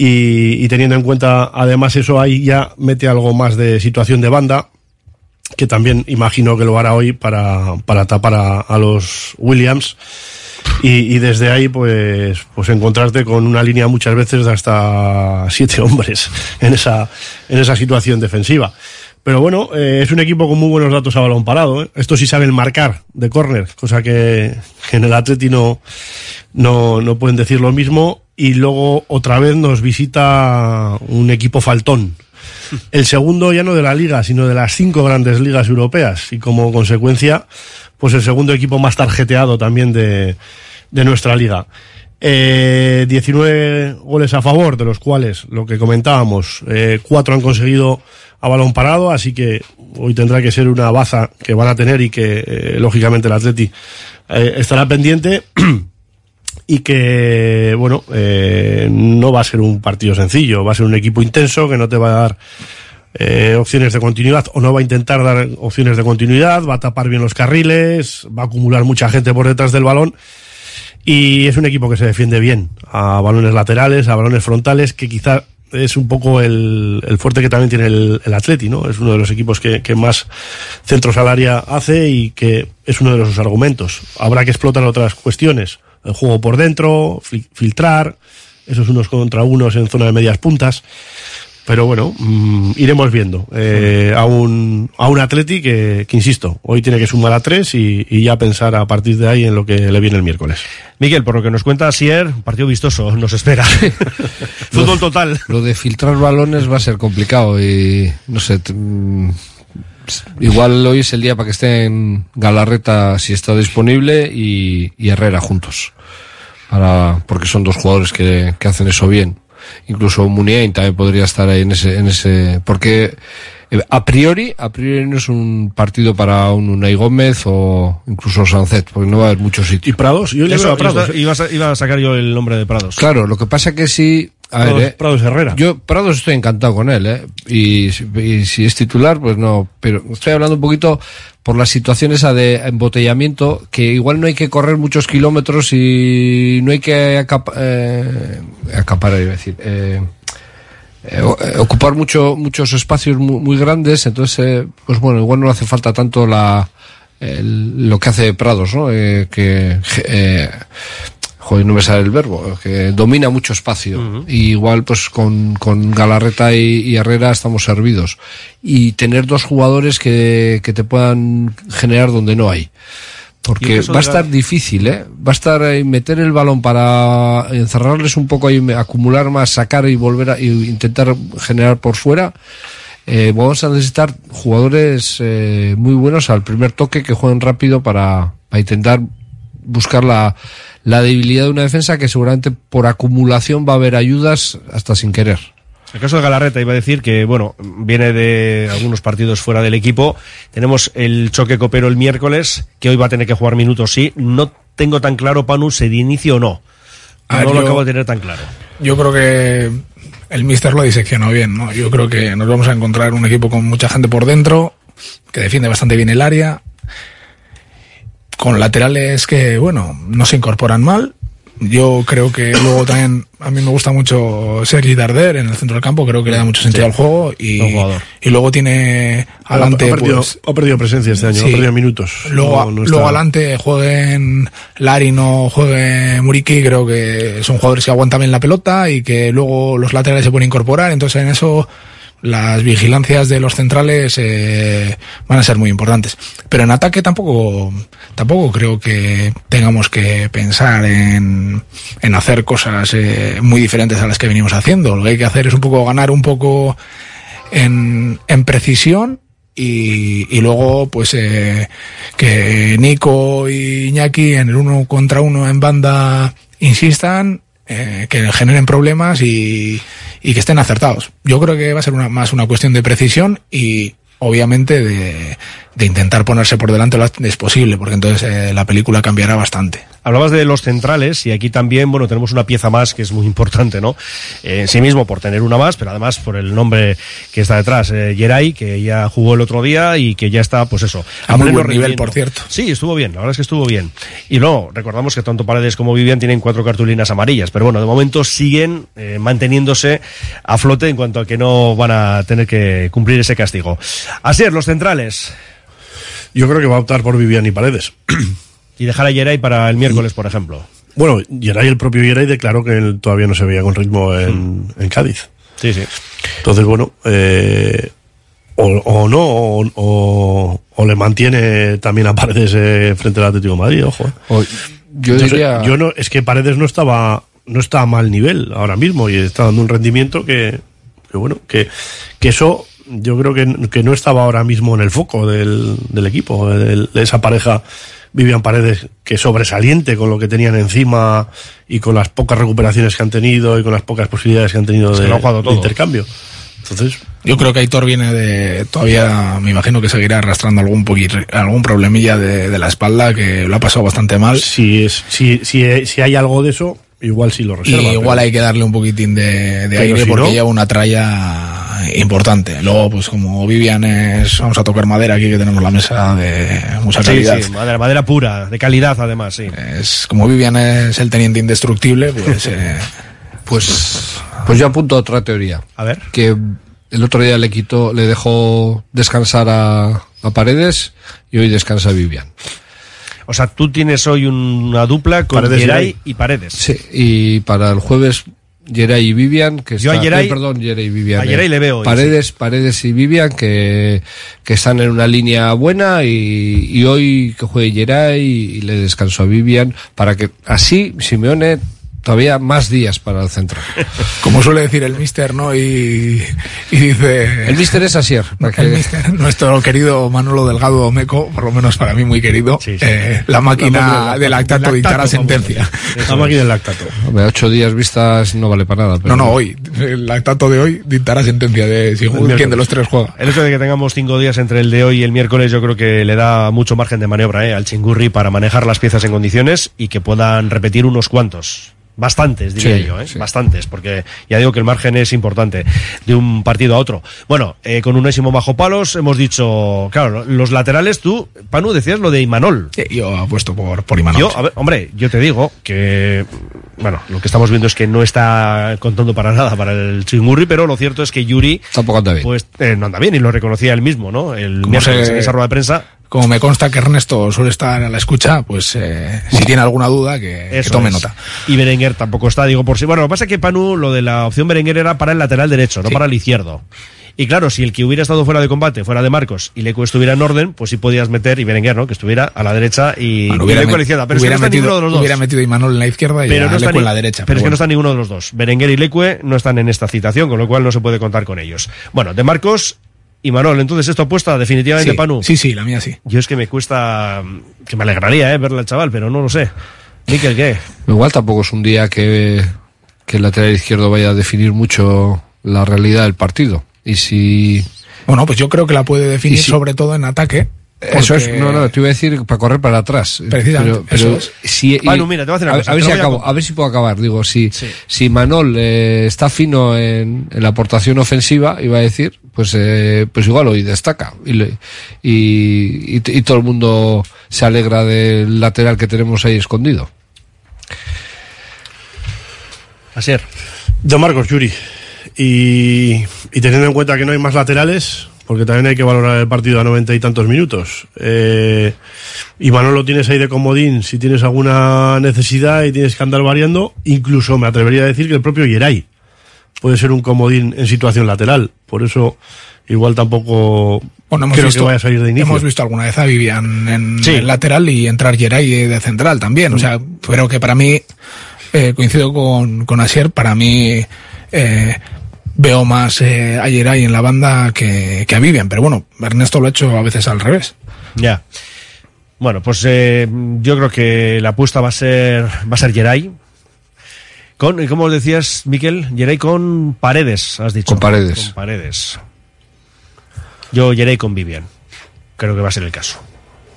Y, teniendo en cuenta además eso, ahí ya mete algo más de situación de banda, que también imagino que lo hará hoy para, para tapar a los Williams. Y, y desde ahí, pues, pues encontrarte con una línea muchas veces de hasta siete hombres en esa, en esa situación defensiva. Pero bueno, eh, es un equipo con muy buenos datos a balón parado. ¿eh? Estos sí saben marcar de córner, cosa que, que en el Atleti no, no, no pueden decir lo mismo. Y luego otra vez nos visita un equipo faltón. El segundo ya no de la liga, sino de las cinco grandes ligas europeas. Y como consecuencia, pues el segundo equipo más tarjeteado también de, de nuestra liga. Eh, 19 goles a favor, de los cuales, lo que comentábamos, eh, cuatro han conseguido a balón parado, así que hoy tendrá que ser una baza que van a tener y que, eh, lógicamente, el Atleti eh, estará pendiente. y que, bueno, eh, no va a ser un partido sencillo, va a ser un equipo intenso que no te va a dar eh, opciones de continuidad o no va a intentar dar opciones de continuidad, va a tapar bien los carriles, va a acumular mucha gente por detrás del balón y es un equipo que se defiende bien a balones laterales, a balones frontales, que quizá es un poco el, el fuerte que también tiene el, el Atleti, ¿no? Es uno de los equipos que, que más centros al área hace y que es uno de los argumentos. Habrá que explotar otras cuestiones. El juego por dentro, fil- filtrar, esos unos contra unos en zona de medias puntas. Pero bueno, mm, iremos viendo eh, a, un, a un Atleti que, que, insisto, hoy tiene que sumar a tres y, y ya pensar a partir de ahí en lo que le viene el miércoles. Miguel, por lo que nos cuenta Asier, un partido vistoso nos espera. Fútbol total. Lo de filtrar balones va a ser complicado y no sé. mm, Igual hoy es el día para que estén Galarreta si está disponible y, y Herrera juntos. Para, porque son dos jugadores que, que hacen eso bien. Incluso Muniain también podría estar ahí en ese, en ese, porque eh, a priori, a priori no es un partido para un Unai Gómez o incluso Sancet, porque no va a haber muchos sitios. Y Prados, yo le Eso, veo a Prados. iba, a, iba a sacar yo el nombre de Prados. Claro, lo que pasa que sí. A Prados- ver, eh, Prados Herrera. Yo, Prados estoy encantado con él, ¿eh? Y, si- y si es titular, pues no. Pero estoy hablando un poquito por la situación esa de embotellamiento, que igual no hay que correr muchos kilómetros y no hay que acap- eh, a decir. eh, eh, ocupar mucho, muchos espacios muy, muy grandes, entonces, pues bueno, igual no hace falta tanto la, lo que hace Prados, ¿no? Que, joder, no me sale el verbo, que domina mucho espacio. Y igual, pues con, con Galarreta y, y Herrera estamos servidos. Y tener dos jugadores que, que te puedan generar donde no hay. Porque va a estar difícil, ¿eh? Va a estar ahí, meter el balón para encerrarles un poco ahí, acumular más, sacar y volver a y intentar generar por fuera. Eh, vamos a necesitar jugadores eh, muy buenos al primer toque que jueguen rápido para, para intentar buscar la, la debilidad de una defensa que seguramente por acumulación va a haber ayudas hasta sin querer. El caso de Galarreta iba a decir que, bueno, viene de algunos partidos fuera del equipo. Tenemos el choque copero el miércoles, que hoy va a tener que jugar minutos, sí. No tengo tan claro, Panu, si de inicio o no. A ver, no lo yo- acabo de tener tan claro. Yo creo que el Mister lo diseccionó bien, ¿no? Yo creo que nos vamos a encontrar un equipo con mucha gente por dentro, que defiende bastante bien el área, con laterales que, bueno, no se incorporan mal. Yo creo que luego también, a mí me gusta mucho Sergi Darder en el centro del campo, creo que le da mucho sentido Sí. al juego y, luego tiene adelante ha, perdido, pues, ha perdido presencia este año, Sí. ha perdido minutos. Luego, No- no luego adelante jueguen Larino, juegue Muriki, creo que son jugadores que aguantan bien la pelota y que luego los laterales se pueden incorporar, entonces en eso las vigilancias de los centrales eh, van a ser muy importantes. Pero en ataque tampoco, tampoco creo que tengamos que pensar en, en hacer cosas eh, muy diferentes a las que venimos haciendo. Lo que hay que hacer es un poco ganar un poco en, en precisión y, y luego pues eh, que Nico y Iñaki en el uno contra uno en banda insistan eh, que generen problemas y, y que estén acertados. Yo creo que va a ser una, más una cuestión de precisión y obviamente de, intentar ponerse por delante lo antes posible porque entonces eh, la película cambiará bastante Hablabas de los centrales y aquí también, bueno, tenemos una pieza más que es muy importante, ¿no? Eh, en sí mismo por tener una más, pero además por el nombre que está detrás, eh, Geray, que ya jugó el otro día y que ya está, pues eso. A muy pleno buen nivel, por cierto. Sí, estuvo bien, la verdad es que estuvo bien. Y luego, recordamos que tanto Paredes como Vivian tienen cuatro cartulinas amarillas, pero bueno, de momento siguen eh, manteniéndose a flote en cuanto a que no van a tener que cumplir ese castigo. Así es, los centrales. Yo creo que va a optar por Vivian y Paredes. Y dejar a Geray para el miércoles, por ejemplo. Bueno, Geray, el propio Geray declaró que él todavía no se veía con ritmo en, en Cádiz. Sí, sí. Entonces, bueno, eh, o, o no, o, o- o le mantiene también a Paredes eh, frente al Atlético de Madrid, ojo. eh. yo Entonces, diría- yo no, es que Paredes no estaba, no está a mal nivel ahora mismo y está dando un rendimiento que, que bueno, que, que eso yo creo que, que no estaba ahora mismo en el foco del, del equipo, del- de esa pareja Vivian Paredes, que es sobresaliente con lo que tenían encima y con las pocas recuperaciones que han tenido y con las pocas posibilidades que han tenido de, intercambio. Entonces, Yo creo que Aitor viene de. Todavía me imagino que seguirá arrastrando algún poquito, algún problemilla de, de la espalda que lo ha pasado bastante mal. Si, es, si, si, si hay algo de eso, igual sí lo Y reserva. igual pero- hay que darle un poquitín de, aire si porque no- lleva una tralla importante. Luego, pues como Vivian es, vamos a tocar madera aquí que tenemos la mesa de mucha Sí, calidad. sí, madera, madera pura, de calidad además, sí. Es, como Vivian es el teniente indestructible, pues, eh, Pues, pues yo apunto otra teoría. A ver. Que el otro día le quitó, le dejó descansar a, a Paredes y hoy descansa Vivian. O sea, tú tienes hoy una dupla con Geray. y Paredes. Sí, y para el jueves Geray y Vivian, que Yo a está- Geray- eh, perdón, Geray y Vivian. a eh, Geray le veo Paredes, Paredes y Vivian que, que están en una línea buena y, y hoy que juegue Geray y le descanso a Vivian para que así Simeone todavía más días para el centro. como suele decir el mister, ¿no? Y, y dice... El mister es Asier. El mister, nuestro querido Manolo Delgado Meco, por lo menos para mí muy querido, eh, la máquina de lactato dictará sentencia. La máquina del lactato. Hombre, ocho días vistas no vale para nada. pero- No, no, hoy. El lactato de hoy dictará sentencia de si quién de los tres juega. El hecho de que tengamos cinco días entre el de hoy y el miércoles, yo creo que le da mucho margen de maniobra ¿eh? al chingurri para manejar las piezas en condiciones y que puedan repetir unos cuantos. Bastantes, diría Sí, yo, ¿eh? Bastantes, porque ya digo que el margen es importante de un partido a otro. Bueno, eh, con unésimo bajo palos hemos dicho, claro, los laterales, tú, Panu, decías lo de Imanol. yo apuesto por, por Imanol. Yo, a ver, hombre, yo te digo que, bueno, lo que estamos viendo es que no está contando para nada para el chingurri, pero lo cierto es que Yuri, Tampoco anda bien. pues eh, no anda bien y lo reconocía él mismo, ¿no? El miércoles se- en esa rueda de prensa. Como me consta que Ernesto suele estar a la escucha, pues eh, si tiene alguna duda, que, que tome es. nota. Y Berenguer tampoco está, digo por sí. Bueno, lo que pasa es que Panu, lo de la opción Berenguer era para el lateral derecho, no para el izquierdo. Y claro, si el que hubiera estado fuera de combate fuera de Marcos y Leco estuviera en orden, pues sí podías meter, y Berenguer, ¿no? Que estuviera a la derecha y, Bueno, y Leco a la izquierda. Pero es que no está ninguno de los dos. hubiera metido a Imanol en la izquierda y pero a no Leco en la derecha. Pero, es que no está ninguno de los dos. Berenguer y Lecue no están en esta citación, con lo cual no se puede contar con ellos. Bueno, de Marcos y Manol, entonces esto apuesta definitivamente Sí, Panu. Sí, sí, la mía sí. Yo es que me cuesta, que me alegraría eh, verle al chaval, pero no lo sé. Miquel, ¿qué? Igual tampoco es un día que, que el lateral izquierdo vaya a definir mucho la realidad del partido. Y si. Bueno, pues yo creo que la puede definir si- sobre todo en ataque. Eso es, no, no, te iba a decir para correr para atrás. Precisamente, Pero, pero eso es. si, mira, te voy a decir una a, cosa, a ver si a a ver puedo acabar. Digo, si, si Manol eh, está fino en, en la aportación ofensiva, iba a decir, pues, eh, pues igual hoy destaca. Y, le- y, y, y todo el mundo se alegra del lateral que tenemos ahí escondido. Asier. De Marcos Yuri. Y, y teniendo en cuenta que no hay más laterales, porque también hay que valorar el partido a noventa y tantos minutos. Eh, y Manolo lo tienes ahí de comodín si tienes alguna necesidad y tienes que andar variando. Incluso me atrevería a decir que el propio Yeray puede ser un comodín en situación lateral. Por eso, igual tampoco Bueno, hemos creo visto, que vaya a salir de inicio. hemos visto alguna vez a Vivian en Sí. lateral y entrar Geray de central también. O sea, pero que para mí, eh, coincido con, con Asier, para mí eh, veo más eh, a Geray en la banda que, que a Vivian. Pero bueno, Ernesto lo ha hecho a veces al revés. Ya. Bueno, pues eh, yo creo que la apuesta va a ser va a ser. Con, ¿cómo decías, Miquel? Geray con Paredes, has dicho. Con Paredes. Con Paredes. Yo Geray con Vivian. Creo que va a ser el caso.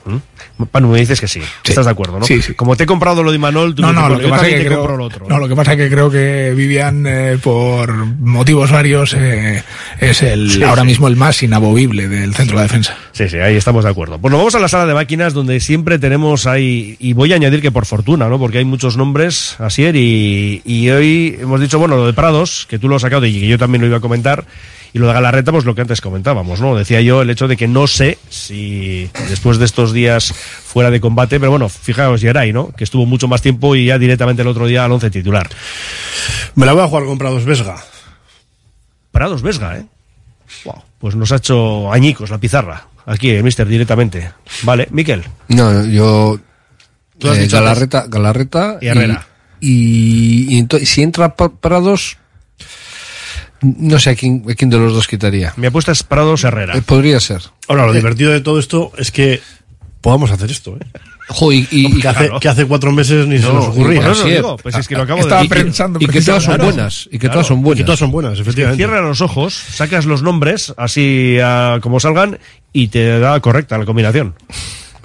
¿Mm? Panu, me dices que sí. Estás de acuerdo, ¿no? Sí, sí. Como te he comprado lo de Manol, tú No, no, lo que pasa es que te creo, lo otro. no, lo que pasa es que creo que Vivian, eh, por motivos varios, eh, es el Sí, ahora sí. mismo el más inamovible del centro de la defensa. Sí, sí, ahí estamos de acuerdo. Pues nos vamos a la sala de máquinas donde siempre tenemos ahí, y voy a añadir que por fortuna, ¿no? Porque hay muchos nombres, Asier, y, y hoy hemos dicho, bueno, lo de Prados, que tú lo has sacado y que yo también lo iba a comentar, y lo de Galarreta, pues lo que antes comentábamos, ¿no? Decía yo el hecho de que no sé si después de estos días fuera de combate, pero bueno, fijaos, Geray, ¿no? Que estuvo mucho más tiempo y ya directamente el otro día al once titular. Me la voy a jugar con Prados Vesga. Prados Vesga, ¿eh? Wow, pues nos ha hecho añicos la pizarra. Aquí, el mister, directamente. Vale, Miquel. No, yo. Tú has eh, dicho Galarreta, Galarreta Y Herrera. Y, y ento- si entra Prados, no sé a quién, a quién de los dos quitaría. Mi apuesta es Prados Herrera. Eh, podría ser. Ahora, lo divertido de todo esto es que podamos hacer esto, ¿eh? Jo, y, y- que, hace, claro. que hace cuatro meses ni se No, nos ocurría. eso digo, pues es que lo acabo de Estaba decir. pensando Y que todas son Claro. buenas, y que Claro. todas son buenas. Y que todas son buenas, efectivamente. Cierra los ojos, sacas los nombres así ah, como salgan y te da correcta la combinación.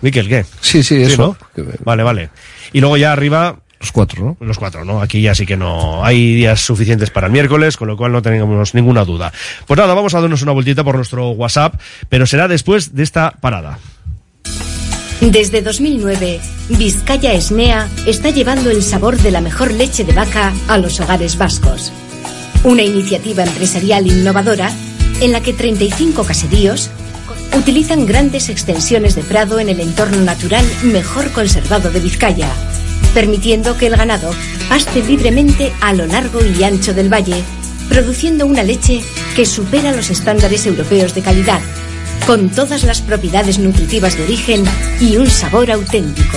Miquel, ¿qué? Sí, sí, eso. ¿no? Vale, vale. Y luego ya arriba, Los cuatro, ¿no? Los cuatro, ¿no? Aquí ya sí que no hay días suficientes para el miércoles, con lo cual no tenemos ninguna duda. Pues nada, vamos a darnos una vueltita por nuestro WhatsApp, pero será después de esta parada. Desde 2009, Vizcaya Esnea está llevando el sabor de la mejor leche de vaca a los hogares vascos. Una iniciativa empresarial innovadora en la que 35 caseríos utilizan grandes extensiones de prado en el entorno natural mejor conservado de Vizcaya, permitiendo que el ganado paste libremente a lo largo y ancho del valle, produciendo una leche que supera los estándares europeos de calidad, con todas las propiedades nutritivas de origen y un sabor auténtico.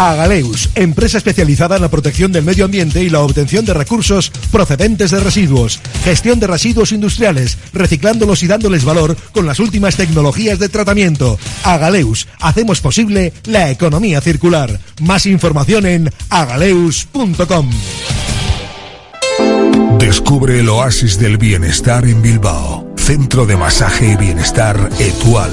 Agaleus, empresa especializada en la protección del medio ambiente y la obtención de recursos procedentes de residuos. Gestión de residuos industriales, reciclándolos y dándoles valor con las últimas tecnologías de tratamiento. Agaleus, hacemos posible la economía circular. Más información en agaleus.com. Descubre el oasis del bienestar en Bilbao. Centro de Masaje y Bienestar Etual.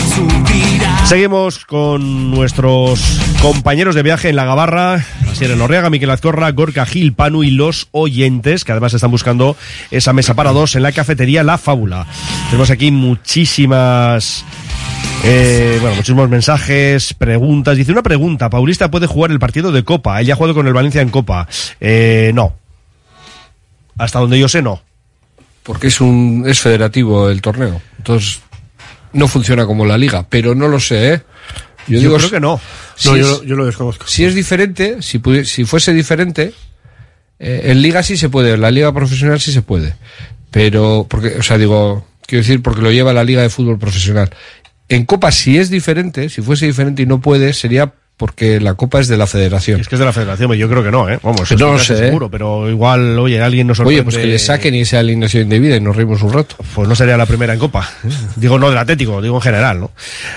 Seguimos con nuestros compañeros de viaje en la Gabarra, Asier Norriaga, Miquel Azcorra, Gorka Gil, Panu y los oyentes, que además están buscando esa mesa para dos en la cafetería La Fábula. Tenemos aquí muchísimas... eh, bueno, muchísimos mensajes, preguntas. Dice una pregunta, Paulista puede jugar el partido de Copa. Él ya ha jugado con el Valencia en Copa. Eh, no. Hasta donde yo sé, no. Porque es un es federativo el torneo. Entonces no funciona como la liga, pero no lo sé, ¿eh? Yo creo que no. Si No, es, yo, yo lo desconozco. si es diferente, si, si fuese diferente, eh, en liga sí se puede, en la liga profesional sí se puede. Pero, porque, o sea, digo, quiero decir, porque lo lleva la liga de fútbol profesional. En Copa, si es diferente, si fuese diferente y no puede, sería porque la Copa es de la federación. Es que es de la federación, pero yo creo que no, ¿eh? Vamos, Que no lo sé, ¿eh? seguro, pero igual, oye, alguien nos sorprende. Oye, pues que le saquen y sea alineación indebida y nos reímos un rato. Pues no sería la primera en Copa. Digo, no del Atlético, digo en general, ¿no?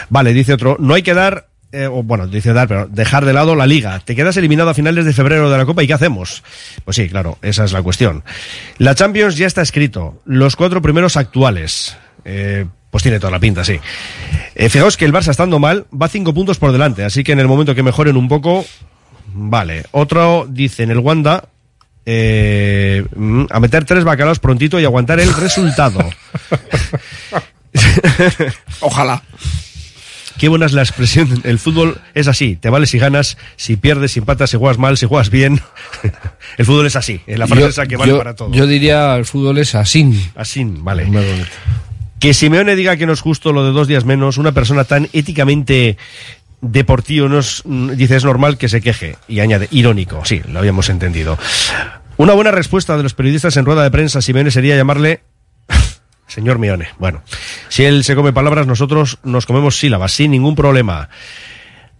Vale, dice otro, no hay que dar, eh, bueno, dice dar, pero dejar de lado la liga. Te quedas eliminado a finales de febrero de la Copa y ¿qué hacemos? Pues sí, claro, esa es la cuestión. La Champions ya está escrito, los cuatro primeros actuales. Eh, pues tiene toda la pinta, sí. Eh, fijaos que el Barça estando mal va cinco puntos por delante, así que en el momento que mejoren un poco, vale. Otro dice en el Wanda, eh, mm, a meter tres bacalaos prontito y aguantar el resultado. Ojalá. Qué buena es la expresión. El fútbol es así. Te vale si ganas, si pierdes, si empatas, si juegas mal, si juegas bien. El fútbol es así. Es la frase Yo- esa que vale yo- para todo. Yo diría el fútbol es así. Así, vale. Que Simeone diga que no es justo lo de dos días menos, una persona tan éticamente deportivo, no es, dice es normal que se queje. Y añade, irónico, sí, lo habíamos entendido. Una buena respuesta de los periodistas en rueda de prensa, Simeone, sería llamarle señor Mione. Bueno, si él se come palabras, nosotros nos comemos sílabas, sin ningún problema.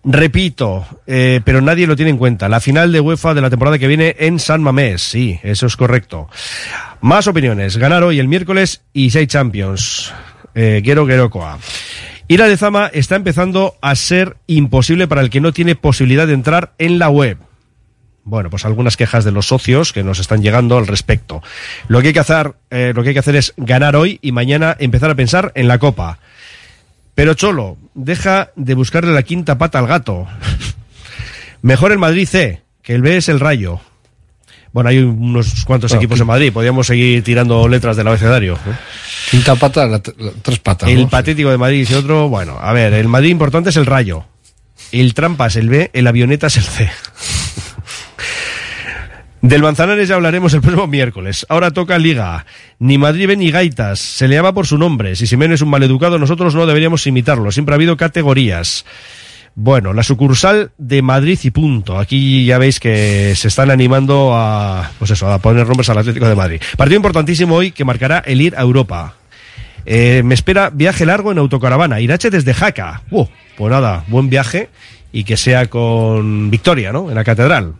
Repito, eh, pero nadie lo tiene en cuenta. La final de UEFA de la temporada que viene en San Mamés. Sí, eso es correcto. Más opiniones. Ganar hoy el miércoles y seis Champions. Eh, quiero Querocoa. Ir a Lezama está empezando a ser imposible para el que no tiene posibilidad de entrar en la web. Bueno, pues algunas quejas de los socios que nos están llegando al respecto. Lo que hay que hacer, eh, lo que hay que hacer es ganar hoy y mañana empezar a pensar en la Copa. Pero Cholo, deja de buscarle la quinta pata al gato. Mejor el Madrid C, que el B es el Rayo. Bueno, hay unos cuantos equipos qui- en Madrid, podríamos seguir tirando letras del abecedario. ¿eh? Quinta pata, la- la- tres patas. El ¿no? patético de Madrid y otro, bueno, a ver, el Madrid importante es el Rayo. El Trampa es el B, el Avioneta es el C. Del Manzanares ya hablaremos el próximo miércoles. Ahora toca Liga. Ni Madrid ni Gaitas. Se le llama por su nombre. Si Simeone es un maleducado, nosotros no deberíamos imitarlo. Siempre ha habido categorías. Bueno, la sucursal de Madrid y punto. Aquí ya veis que se están animando a, pues eso, a poner nombres al Atlético de Madrid. Partido importantísimo hoy que marcará el ir a Europa. Eh, me espera viaje largo en autocaravana. Irache desde Jaca. Uh, pues nada, buen viaje y que sea con victoria, ¿no? En la catedral.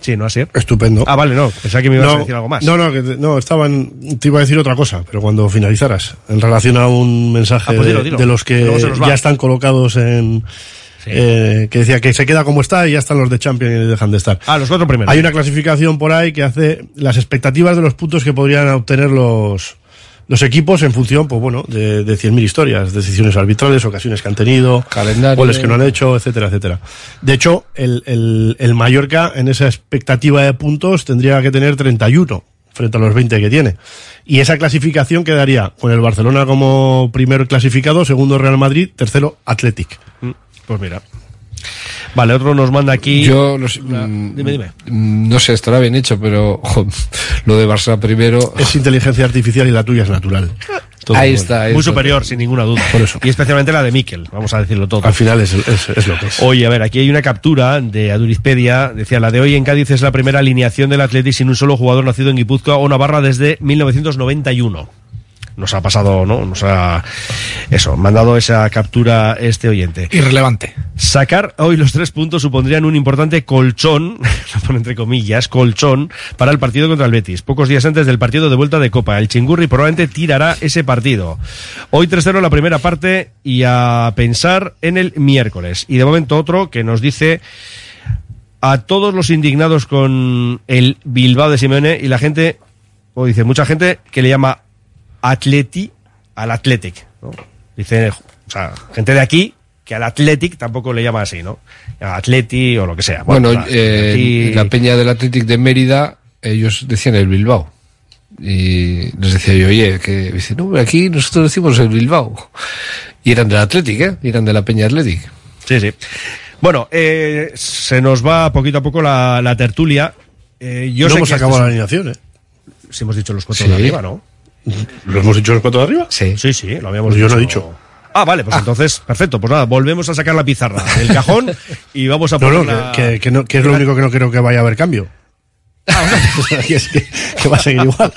Sí, ¿no, Asier? Estupendo. Ah, vale, no. Pensaba que me ibas a decir algo más. No, no, que te, no, estaban, te iba a decir otra cosa, pero cuando finalizaras, en relación a un mensaje Ah, pues de, dilo, dilo. de los que ya están colocados en, eh, que decía que se queda como está y ya están los de Champions y dejan de estar. Ah, los cuatro primeros. Hay una clasificación por ahí que hace las expectativas de los puntos que podrían obtener los, los equipos en función, pues bueno, de, de 100.000 historias, decisiones arbitrales, ocasiones que han tenido, Calendario. goles que no han hecho, etcétera, etcétera. De hecho, el, el, el Mallorca en esa expectativa de puntos tendría que tener 31 frente a los 20 que tiene. Y esa clasificación quedaría con el Barcelona como primer clasificado, segundo Real Madrid, tercero Athletic. Mm, Pues mira. Vale, otro nos manda aquí. Yo no sé, La- mm, Dime, dime. mm, no sé, estará bien hecho, pero lo de Barça primero. Es inteligencia artificial y la tuya es natural. Todo Ahí bueno. está, ahí Muy está. superior, sin ninguna duda. Por eso. Y especialmente la de Miquel, vamos a decirlo todo. Al final es, es, es lo que es. Oye, a ver, aquí hay una captura de Adurizpedia. Decía, la de hoy en Cádiz es la primera alineación del Atleti sin un solo jugador nacido en Guipúzcoa o Navarra desde 1991. Nos ha pasado, ¿no? Nos ha, eso, mandado esa captura este oyente. Irrelevante. Sacar hoy los tres puntos supondrían un importante colchón, lo pone entre comillas, colchón, para el partido contra el Betis. Pocos días antes del partido de vuelta de Copa, el Chingurri probablemente tirará ese partido. Hoy 3-0 la primera parte y a pensar en el miércoles. Y de momento otro que nos dice a todos los indignados con el Bilbao de Simeone y la gente, o dice mucha gente que le llama Atleti al Athletic. ¿no? Dice, o sea, gente de aquí que al Athletic tampoco le llama así, ¿no? Atleti o lo que sea. Bueno, eh, la peña del Athletic de Mérida, ellos decían el Bilbao. Y les decía yo, oye, que dice, no, aquí nosotros decimos el Bilbao. Y eran del Athletic, ¿eh? Y eran de la peña Athletic. Sí, sí. Bueno, eh, se nos va poquito a poco la, la tertulia. Eh, yo no sé hemos que acabado la alineación, ¿eh? Si hemos dicho los cuatro Sí. de arriba, ¿no? ¿Lo hemos dicho los cuatro de arriba? Sí. Sí, sí, lo habíamos Pues yo no he dicho. dicho. Ah, vale, pues entonces, perfecto. Pues nada, volvemos a sacar la pizarra del cajón y vamos a No, no, que, que- que no- que es lo único que no creo que vaya a haber cambio. que, es que- que va a seguir igual.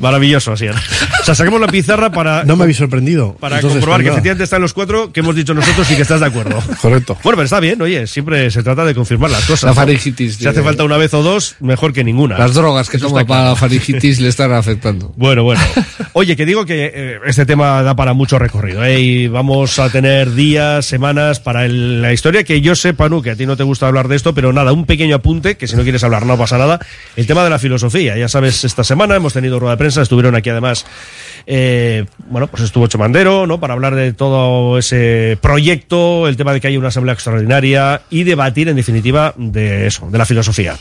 Maravilloso, así era. O sea, saquemos la pizarra para, No me habéis sorprendido. para Entonces, comprobar que efectivamente están los cuatro que hemos dicho nosotros y que estás de acuerdo. Correcto. Bueno, pero está bien, oye, siempre se trata de confirmar las cosas. La ¿no? faringitis Si hace de- falta una vez o dos, mejor que ninguna. Las drogas que Eso toma para la faringitis le están afectando. Bueno, bueno. Oye, que digo que eh, este tema da para mucho recorrido, ¿eh? Y vamos a tener días, semanas para el- la historia que yo sepa, Nu, que a ti no te gusta hablar de esto, pero nada, un pequeño apunte, que si no quieres hablar no pasa nada. El tema de la filosofía. Ya sabes, esta semana hemos tenido rueda de prensa, estuvieron aquí además, eh, bueno, pues estuvo Chomandero, ¿no? Para hablar de todo ese proyecto, el tema de que hay una asamblea extraordinaria y debatir, en definitiva, de eso, de la filosofía.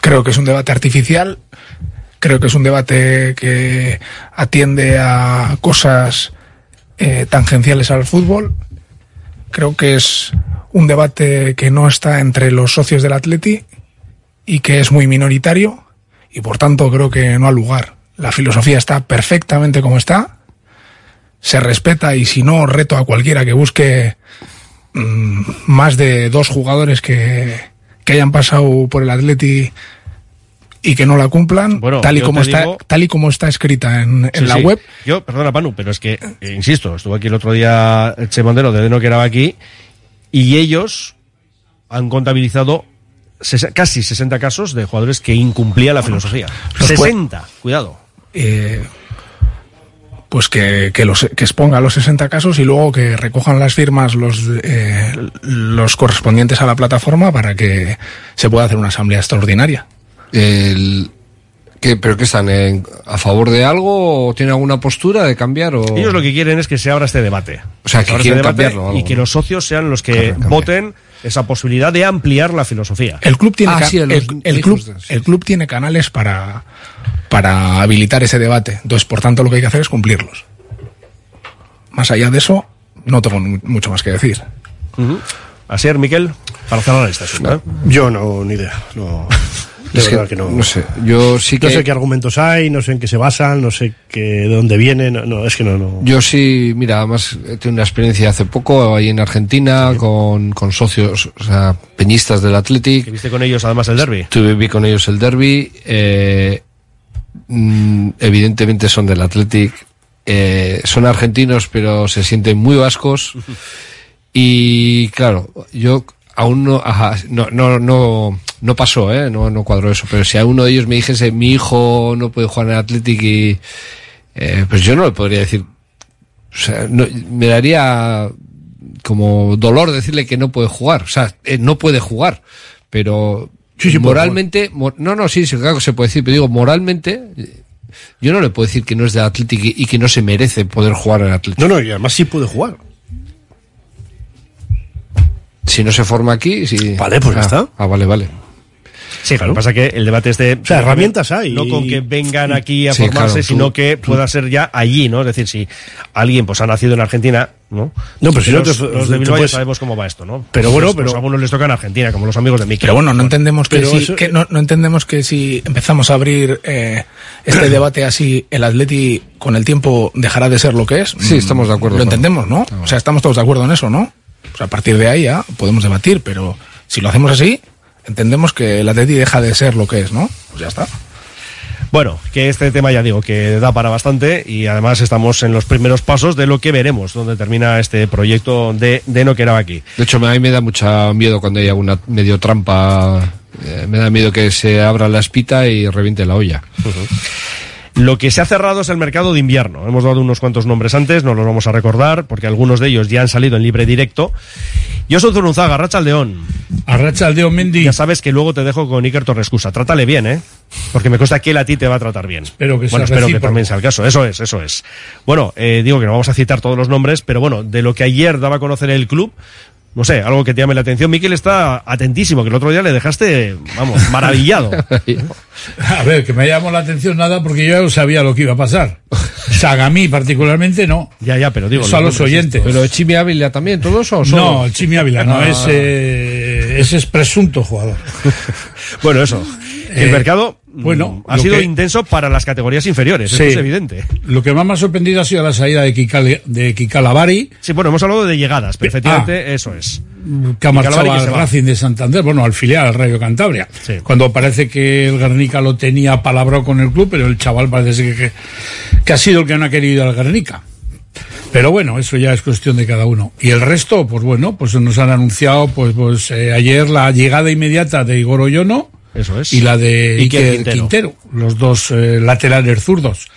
Creo que es un debate artificial, creo que es un debate que atiende a cosas eh, tangenciales al fútbol, creo que es un debate que no está entre los socios del Atleti y que es muy minoritario y por tanto creo que no ha lugar. La filosofía está perfectamente como está. se respeta y si no, reto a cualquiera que busque mm, más de dos jugadores que, que hayan pasado por el Atleti y que no la cumplan, Bueno, tal, y como está, digo- tal y como está escrita en, en Sí, la sí. web. Yo, perdona, Panu, pero es que, eh, insisto, estuvo aquí el otro día Che Mondero de Deno que era aquí y ellos han contabilizado ses- casi 60 casos de jugadores que incumplían la filosofía. Los cue- 60, cuidado. Eh, pues que, que, los, que exponga los 60 casos y luego que recojan las firmas los, eh, los correspondientes a la plataforma para que se pueda hacer una asamblea extraordinaria. El, ¿qué, ¿Pero qué están? en- ¿A favor de algo o tienen alguna postura de cambiar? O... Ellos lo que quieren es que se abra este debate. O sea, se que quieren este cambiarlo, algo, y que los socios sean los que voten esa posibilidad de ampliar la filosofía. El club tiene, Ah, ca- sí, el, los el hijos club, de- el club tiene canales para, para habilitar ese debate. Entonces, por tanto, lo que hay que hacer es cumplirlos. Más allá de eso, no tengo mu- mucho más que decir. Ujú. Así es, Miquel, para cerrar este asunto. ¿eh? Yo no, ni idea. No, de Es que, verdad que, no. no sé, yo sí que... No sé qué argumentos hay, no sé en qué se basan, no sé qué, de dónde vienen. No, no, es que no, no. Yo sí, mira, además he tenido una experiencia hace poco ahí en Argentina con, con socios, o sea, peñistas del Athletic. Viste con ellos además el derby. Tuve vi con ellos el derby. eh, mm, evidentemente son del Athletic. eh, son argentinos, pero se sienten muy vascos. Y claro, yo aún no, ajá, no, no, no, no pasó, ¿eh? no, no cuadró eso. Pero si a uno de ellos me dijese, mi hijo no puede jugar en Athletic y, eh, pues yo no le podría decir, o sea, no- me daría como dolor decirle que no puede jugar. O sea, eh, no puede jugar. Pero Sí, sí, puede moralmente, mo- no, no, sí, sí, claro que se puede decir, pero digo, moralmente, yo no le puedo decir que no es de Athletic y, y que no se merece poder jugar en Athletic. No, no, y además sí puede jugar. Si no se forma aquí, sí. Vale, pues ya Ah, está. Ah, vale, vale. Sí, lo que pasa es que el debate este... O sea, herramientas hay. No con que vengan aquí a Sí, formarse, claro, tú- sino que pueda ser ya allí, ¿no? Es decir, si alguien pues ha nacido en Argentina, ¿no? No, pero si no los, te- los de Bilbao ya puedes- sabemos cómo va esto, ¿no? Pero bueno, Pues, pues pero- a algunos les toca en Argentina, como los amigos de Mikel. Pero bueno, no entendemos que, pero si, eso- que no, no entendemos que si empezamos a abrir eh, este debate así, el Atleti con el tiempo dejará de ser lo que es. Sí, estamos de acuerdo, Lo entendemos, ¿no? O sea, estamos todos de acuerdo en eso, ¿no? O sea, a partir de ahí ya podemos debatir, pero si lo hacemos así, entendemos que el Atleti deja de ser lo que es, ¿no? Pues ya está. Bueno, que este tema ya digo que da para bastante y además estamos en los primeros pasos de lo que veremos, donde termina este proyecto de, de No Queraba aquí. De hecho, a mí me da mucho miedo cuando hay alguna medio trampa. eh, me da miedo que se abra la espita y reviente la olla. Lo que se ha cerrado es el mercado de invierno. Hemos dado unos cuantos nombres antes, no los vamos a recordar, porque algunos de ellos ya han salido en libre directo. Yo soy Zurunzaga, Racha Aldeón. Arracha Aldeón Mendy. Ya sabes que luego te dejo con Iker Torrescusa. Trátale bien, ¿eh? Porque me consta que él a ti te va a tratar bien. Espero que bueno, sea espero que también sea el caso. Eso es, eso es. Bueno, eh, digo que no vamos a citar todos los nombres, pero bueno, de lo que ayer daba a conocer el club, no sé, algo que te llame la atención. Miquel está atentísimo, que el otro día le dejaste, vamos, maravillado. A ver, que me llamó la atención nada porque yo ya sabía lo que iba a pasar. Sagamí particularmente no. Ya, ya, pero digo... Eso a los oyentes. Pero Chimi Ávila también, todos o solo? No, el Chimi Ávila no, Ah. es, eh, ese es presunto jugador. Bueno, eso. El Eh, mercado bueno, mm, ha sido que- intenso para las categorías inferiores, Sí. es evidente. Lo que más me ha sorprendido ha sido la salida de Kikal, de Kikalavari, Sí, bueno, hemos hablado de llegadas, pero efectivamente eso es. que ha marchado al. Racing de Santander, bueno, al filial, al Rayo Cantabria. Sí. Cuando parece que el Guernica lo tenía palabrado con el club, pero el chaval parece que, que, que ha sido el que no ha querido ir al Guernica. Pero bueno, eso ya es cuestión de cada uno. Y el resto, pues bueno, pues nos han anunciado, pues, pues eh, ayer la llegada inmediata de Igor Oyono Eso es. y la de Iker Quintero. Quintero. los dos eh, laterales zurdos.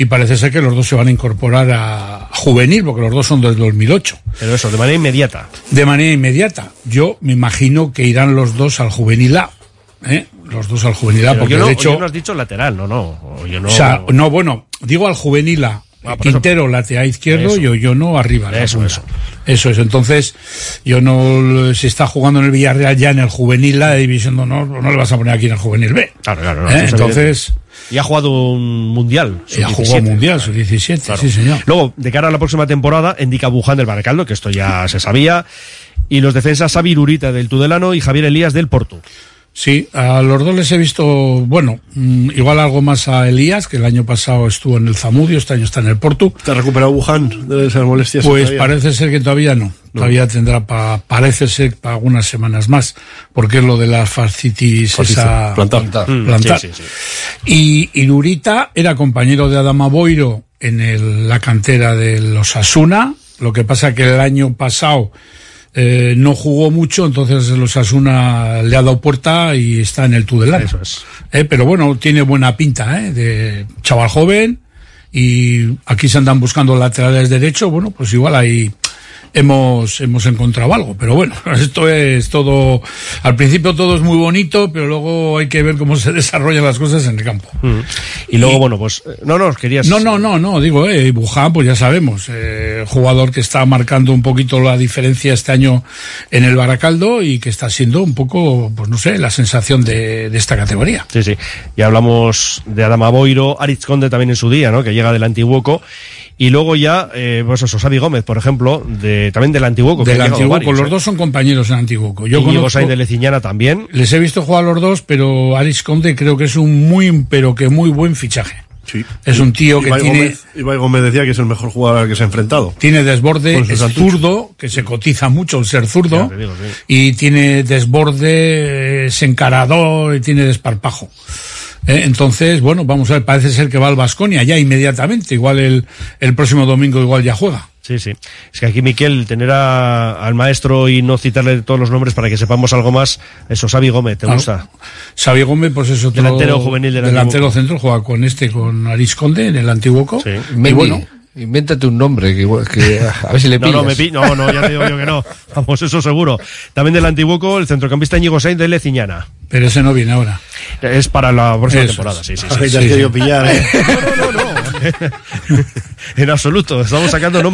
Y parece ser que los dos se van a incorporar a juvenil, porque los dos son del 2008. Pero eso, de manera inmediata. De manera inmediata. Yo me imagino que irán los dos al juvenil A. ¿eh? Los dos al juvenil A, porque yo no, de hecho. yo no has dicho lateral, no, no. Yo no... O sea, no, bueno, digo al juvenil A. Ah, por eso. Quintero lateral izquierdo Eso. y Oyono arriba. la Eso, punta. eso. Eso es. Entonces, yo no. Si está jugando en el Villarreal ya en el juvenil A de División de Honor, no le vas a poner aquí en el juvenil B. Claro, claro. no, ¿Eh? Entonces. Y ha jugado un mundial. Jugó sub-17. Mundial, su 17, Claro. sí señor. Luego, de cara a la próxima temporada, indica Buján del Baracaldo, que esto ya se sabía. Y los defensas Xavi Urita del Tudelano y Javier Elías del Porto. Sí, a los dos les he visto, bueno, mm, igual algo más a Elías, que el año pasado estuvo en el Zamudio, este año está en el Porto. ¿Te ha recuperado Wuhan de esas molestias? Pues todavía? parece ser que todavía no. Todavía tendrá pa, parece ser para algunas semanas más, porque es lo de la fascitis Fascitis esa plantar. Mm, plantar. sí, sí, Y, y Durita era compañero de Adama Boiro en el- la cantera de los Asuna, lo que pasa que el año pasado eh, no jugó mucho, entonces los Asuna le ha dado puerta y está en el Tudelano. Eso es. Eh, pero bueno, tiene buena pinta, ¿eh? De chaval joven y aquí se andan buscando laterales derechos, bueno, pues igual ahí hemos, hemos encontrado algo, pero bueno, esto es todo, al principio todo es muy bonito, pero luego hay que ver cómo se desarrollan las cosas en el campo. Mm. Y luego, bueno, pues, eh, no, no, querías... No, no, no, no, digo, eh, Buján, pues ya sabemos, eh, jugador que está marcando un poquito la diferencia este año en el Baracaldo y que está siendo un poco, pues no sé, la sensación de, de esta categoría. Sí, sí. Y hablamos de Adama Boiro, Aritz Conde también en su día, ¿no? Que llega del Antiguoco. Y luego ya, eh, pues eso, Xavi Gómez, por ejemplo, de, también del Antiguoco. Del Antiguoco, varios, los ¿eh? dos son compañeros en Antiguoco. Yo conozco- de Leciñana también. Les he visto jugar a los dos, pero Aris Conde creo que es un muy, pero que muy buen fichaje. Sí. Es un tío que Ibai tiene, Gómez, Ibai Gómez decía que es el mejor jugador al que se ha enfrentado. tiene desborde, es zurdo, que se cotiza mucho el ser zurdo, te digo, sí. y tiene desborde, es encarador, y tiene desparpajo. Eh, Entonces, bueno, vamos a ver, parece ser que va al Vasconia ya inmediatamente, igual el, el próximo domingo igual ya juega. Sí, sí. Es que aquí, Miquel, tener a- al maestro y no citarle todos los nombres para que sepamos algo más, eso, Xavi Gómez, ¿te Claro. gusta? Xavi Gómez, pues es otro Delantero juvenil del delantero centro, juega con este, con Aris Conde en el Antiguoco. Y Mendy, bueno, invéntate un nombre que, que a ver si le No, pillas. no, me pi- no, no, ya te digo yo que no. Vamos, eso seguro. También del Antiguoco, el centrocampista Íñigo Sainz de Leciñana. pero ese no viene ahora. Es para la próxima Eso temporada, sí, sí, sí. has querido pillar, ¿eh? No, no, no, no. en absoluto. Estamos sacando nombres.